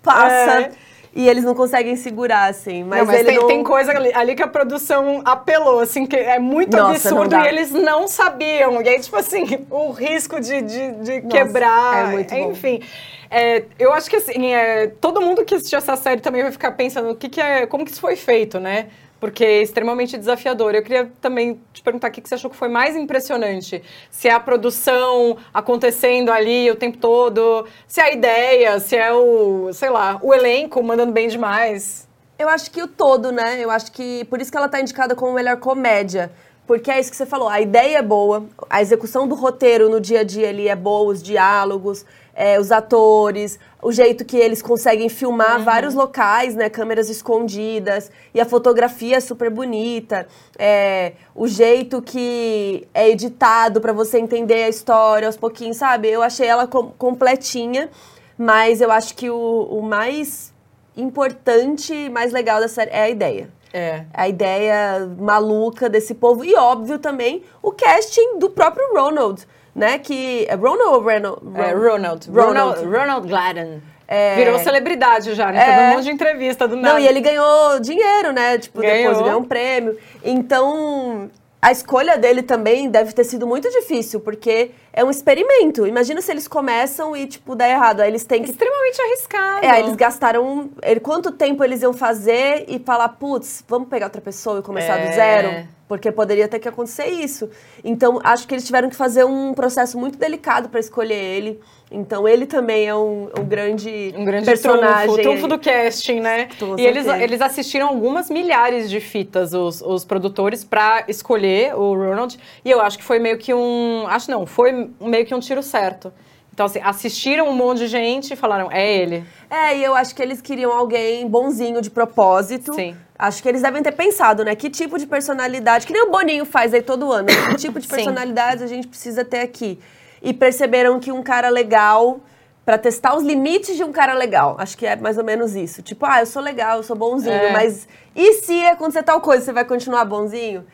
passa. É. E eles não conseguem segurar, assim. Mas, Não, mas tem, não... tem coisa ali, ali que a produção apelou, assim, que é muito Nossa, absurdo e eles não sabiam. E aí, tipo assim, o risco de, de, de Nossa, quebrar. é muito bom. enfim. É, eu acho que assim, é, todo mundo que assistiu essa série também vai ficar pensando o que, que é, como que isso foi feito, né? Porque é extremamente desafiador. Eu queria também te perguntar o que, você achou que foi mais impressionante. Se é a produção acontecendo ali o tempo todo, se é a ideia, se é o, sei lá, o elenco mandando bem demais. Eu acho que o todo, né? Eu acho que por isso que ela tá indicada como melhor comédia. Porque é isso que você falou, a ideia é boa, a execução do roteiro no dia a dia ali é boa, os diálogos, é, os atores, o jeito que eles conseguem filmar vários locais, né? Câmeras escondidas, e a fotografia é super bonita, é, o jeito que é editado pra você entender a história aos pouquinhos, sabe? Eu achei ela com- completinha, mas eu acho que o, o mais importante e mais legal da série é a ideia. É. A ideia maluca desse povo. E, óbvio, também o casting do próprio Ronald, né? Que. É Ronald ou Ronald? É, Ronald. Ronald. Ronald, Ronald Gladden. É. Virou celebridade já, né? É. Teve um monte de entrevista do nada. Não, e ele ganhou dinheiro, né? Tipo, depois Ganhou. ganhou um prêmio. Então, a escolha dele também deve ter sido muito difícil, porque é um experimento. Imagina se eles começam e, tipo, dá errado. Aí eles têm que Extremamente arriscado. É, eles gastaram. Quanto tempo eles iam fazer e falar, putz, vamos pegar outra pessoa e começar É. do zero? Porque poderia ter que acontecer isso. Então, acho que eles tiveram que fazer um processo muito delicado para escolher ele. Então, ele também é um, um grande, Um grande personagem. trunfo, trunfo do casting, né? E eles, eles assistiram algumas milhares de fitas, os, os produtores, pra escolher o Ronald. E eu acho que foi meio que um. Acho não, foi meio que um tiro certo. Então, assim, assistiram um monte de gente e falaram, é ele. É, e eu acho que eles queriam alguém bonzinho de propósito. Sim. Acho que eles devem ter pensado, né? Que tipo de personalidade, que nem o Boninho faz aí todo ano, né? que tipo de personalidade a gente precisa ter aqui. E perceberam que um cara legal, pra testar os limites de um cara legal. Acho que é mais ou menos isso. Tipo, ah, eu sou legal, eu sou bonzinho, É. mas e se acontecer tal coisa, você vai continuar bonzinho?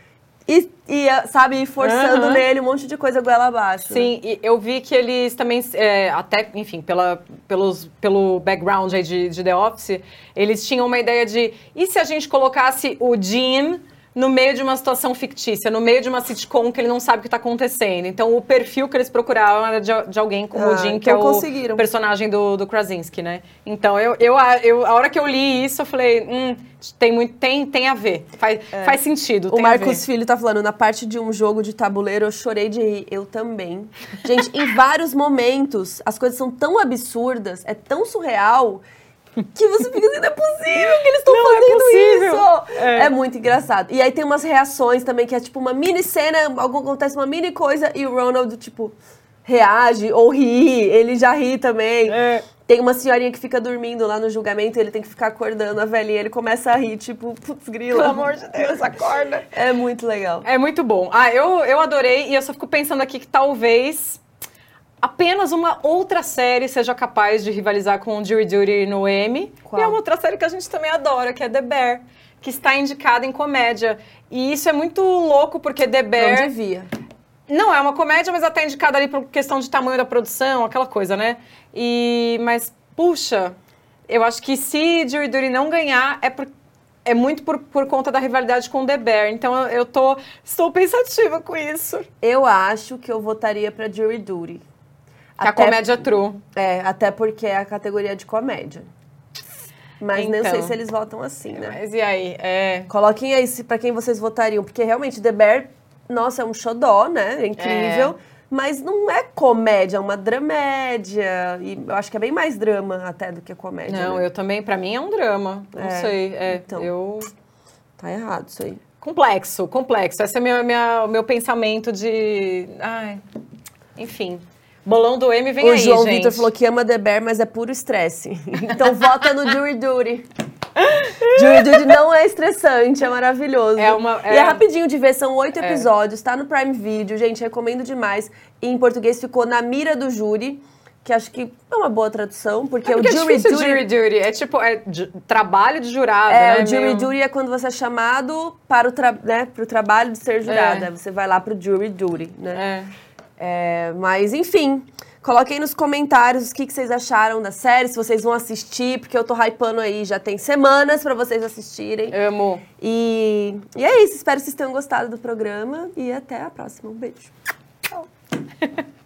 E, e sabe, forçando Aham. nele um monte de coisa goela abaixo. né? Sim, e eu vi que eles também, é, até, enfim, pela, pelos, pelo background aí de, de The Office, eles tinham uma ideia de, e se a gente colocasse o Jim no meio de uma situação fictícia, no meio de uma sitcom que ele não sabe o que está acontecendo. Então, o perfil que eles procuravam era de, de alguém como o Ah, Jim, que então é o personagem do, do Krasinski, né? Então, eu, eu, a- eu, a hora que eu li isso, eu falei, hum, tem, muito, tem, tem a ver, faz, faz sentido, É. O Marcos. Filho tá falando, na parte de um jogo de tabuleiro, eu chorei de rir. Eu também. Gente, em vários momentos, as coisas são tão absurdas, é tão surreal, que você fica assim, não é possível que eles estão é fazendo possível. isso. É. É. muito engraçado. E aí tem umas reações também, que é tipo uma mini cena, algo acontece uma mini coisa e o Ronald, tipo, reage ou ri, ele já ri também. É. Tem uma senhorinha que fica dormindo lá no julgamento e ele tem que ficar acordando a velhinha. Ele começa a rir, tipo, putz, grila. Pelo amor de Deus, acorda. É muito legal. É muito bom. Ah, eu, eu adorei e eu só fico pensando aqui que talvez apenas uma outra série seja capaz de rivalizar com Jury Duty no Emmy. Qual? E é uma outra série que a gente também adora, que é The Bear, que está indicada em comédia. E isso é muito louco porque The Não Bear devia. não é uma comédia, mas até indicada ali por questão de tamanho da produção, aquela coisa, né? E mas puxa, eu acho que se Jury Duty não ganhar é por é muito por, por conta da rivalidade com The Bear. Então eu, eu tô estou pensativa com isso. Eu acho que eu votaria pra Jury Duty. Que a comédia é true. É, até porque é a categoria de comédia. Mas nem Então. sei se eles votam assim, né? Mas e aí? É. Coloquem aí pra quem vocês votariam, porque realmente The Bear, nossa, é um xodó, né? É incrível. Mas não é comédia, é uma dramédia. E eu acho que é bem mais drama até do que comédia. Não, né? eu também, pra mim é um drama. Não É, sei. É, então. eu. Tá errado isso aí. Complexo, complexo. Esse é meu, o meu pensamento de. Ai. Enfim. Bolão do M vem o aí, João gente. Vitor falou que ama The Bear, mas é puro estresse. Então vota no Jury Duty. Jury Duty não é estressante, é maravilhoso. É uma- E é é- rapidinho de ver, são oito episódios, tá no Prime Video, gente, recomendo demais. E em português ficou Na Mira do Júri, que acho que é uma boa tradução, porque, É porque o é Jury difícil Duty... jury duty. É tipo, é trabalho de jurado, É, né? o jury Meio- duty é quando você é chamado para o, tra né, para o trabalho de ser jurada. É. Você vai lá pro jury duty, né? É. É, mas, enfim, coloquem nos comentários o que, que vocês acharam da série, se vocês vão assistir, porque eu tô hypando aí, já tem semanas pra vocês assistirem. Amo. E, e é isso, espero que vocês tenham gostado do programa e até a próxima. Um beijo. Tchau.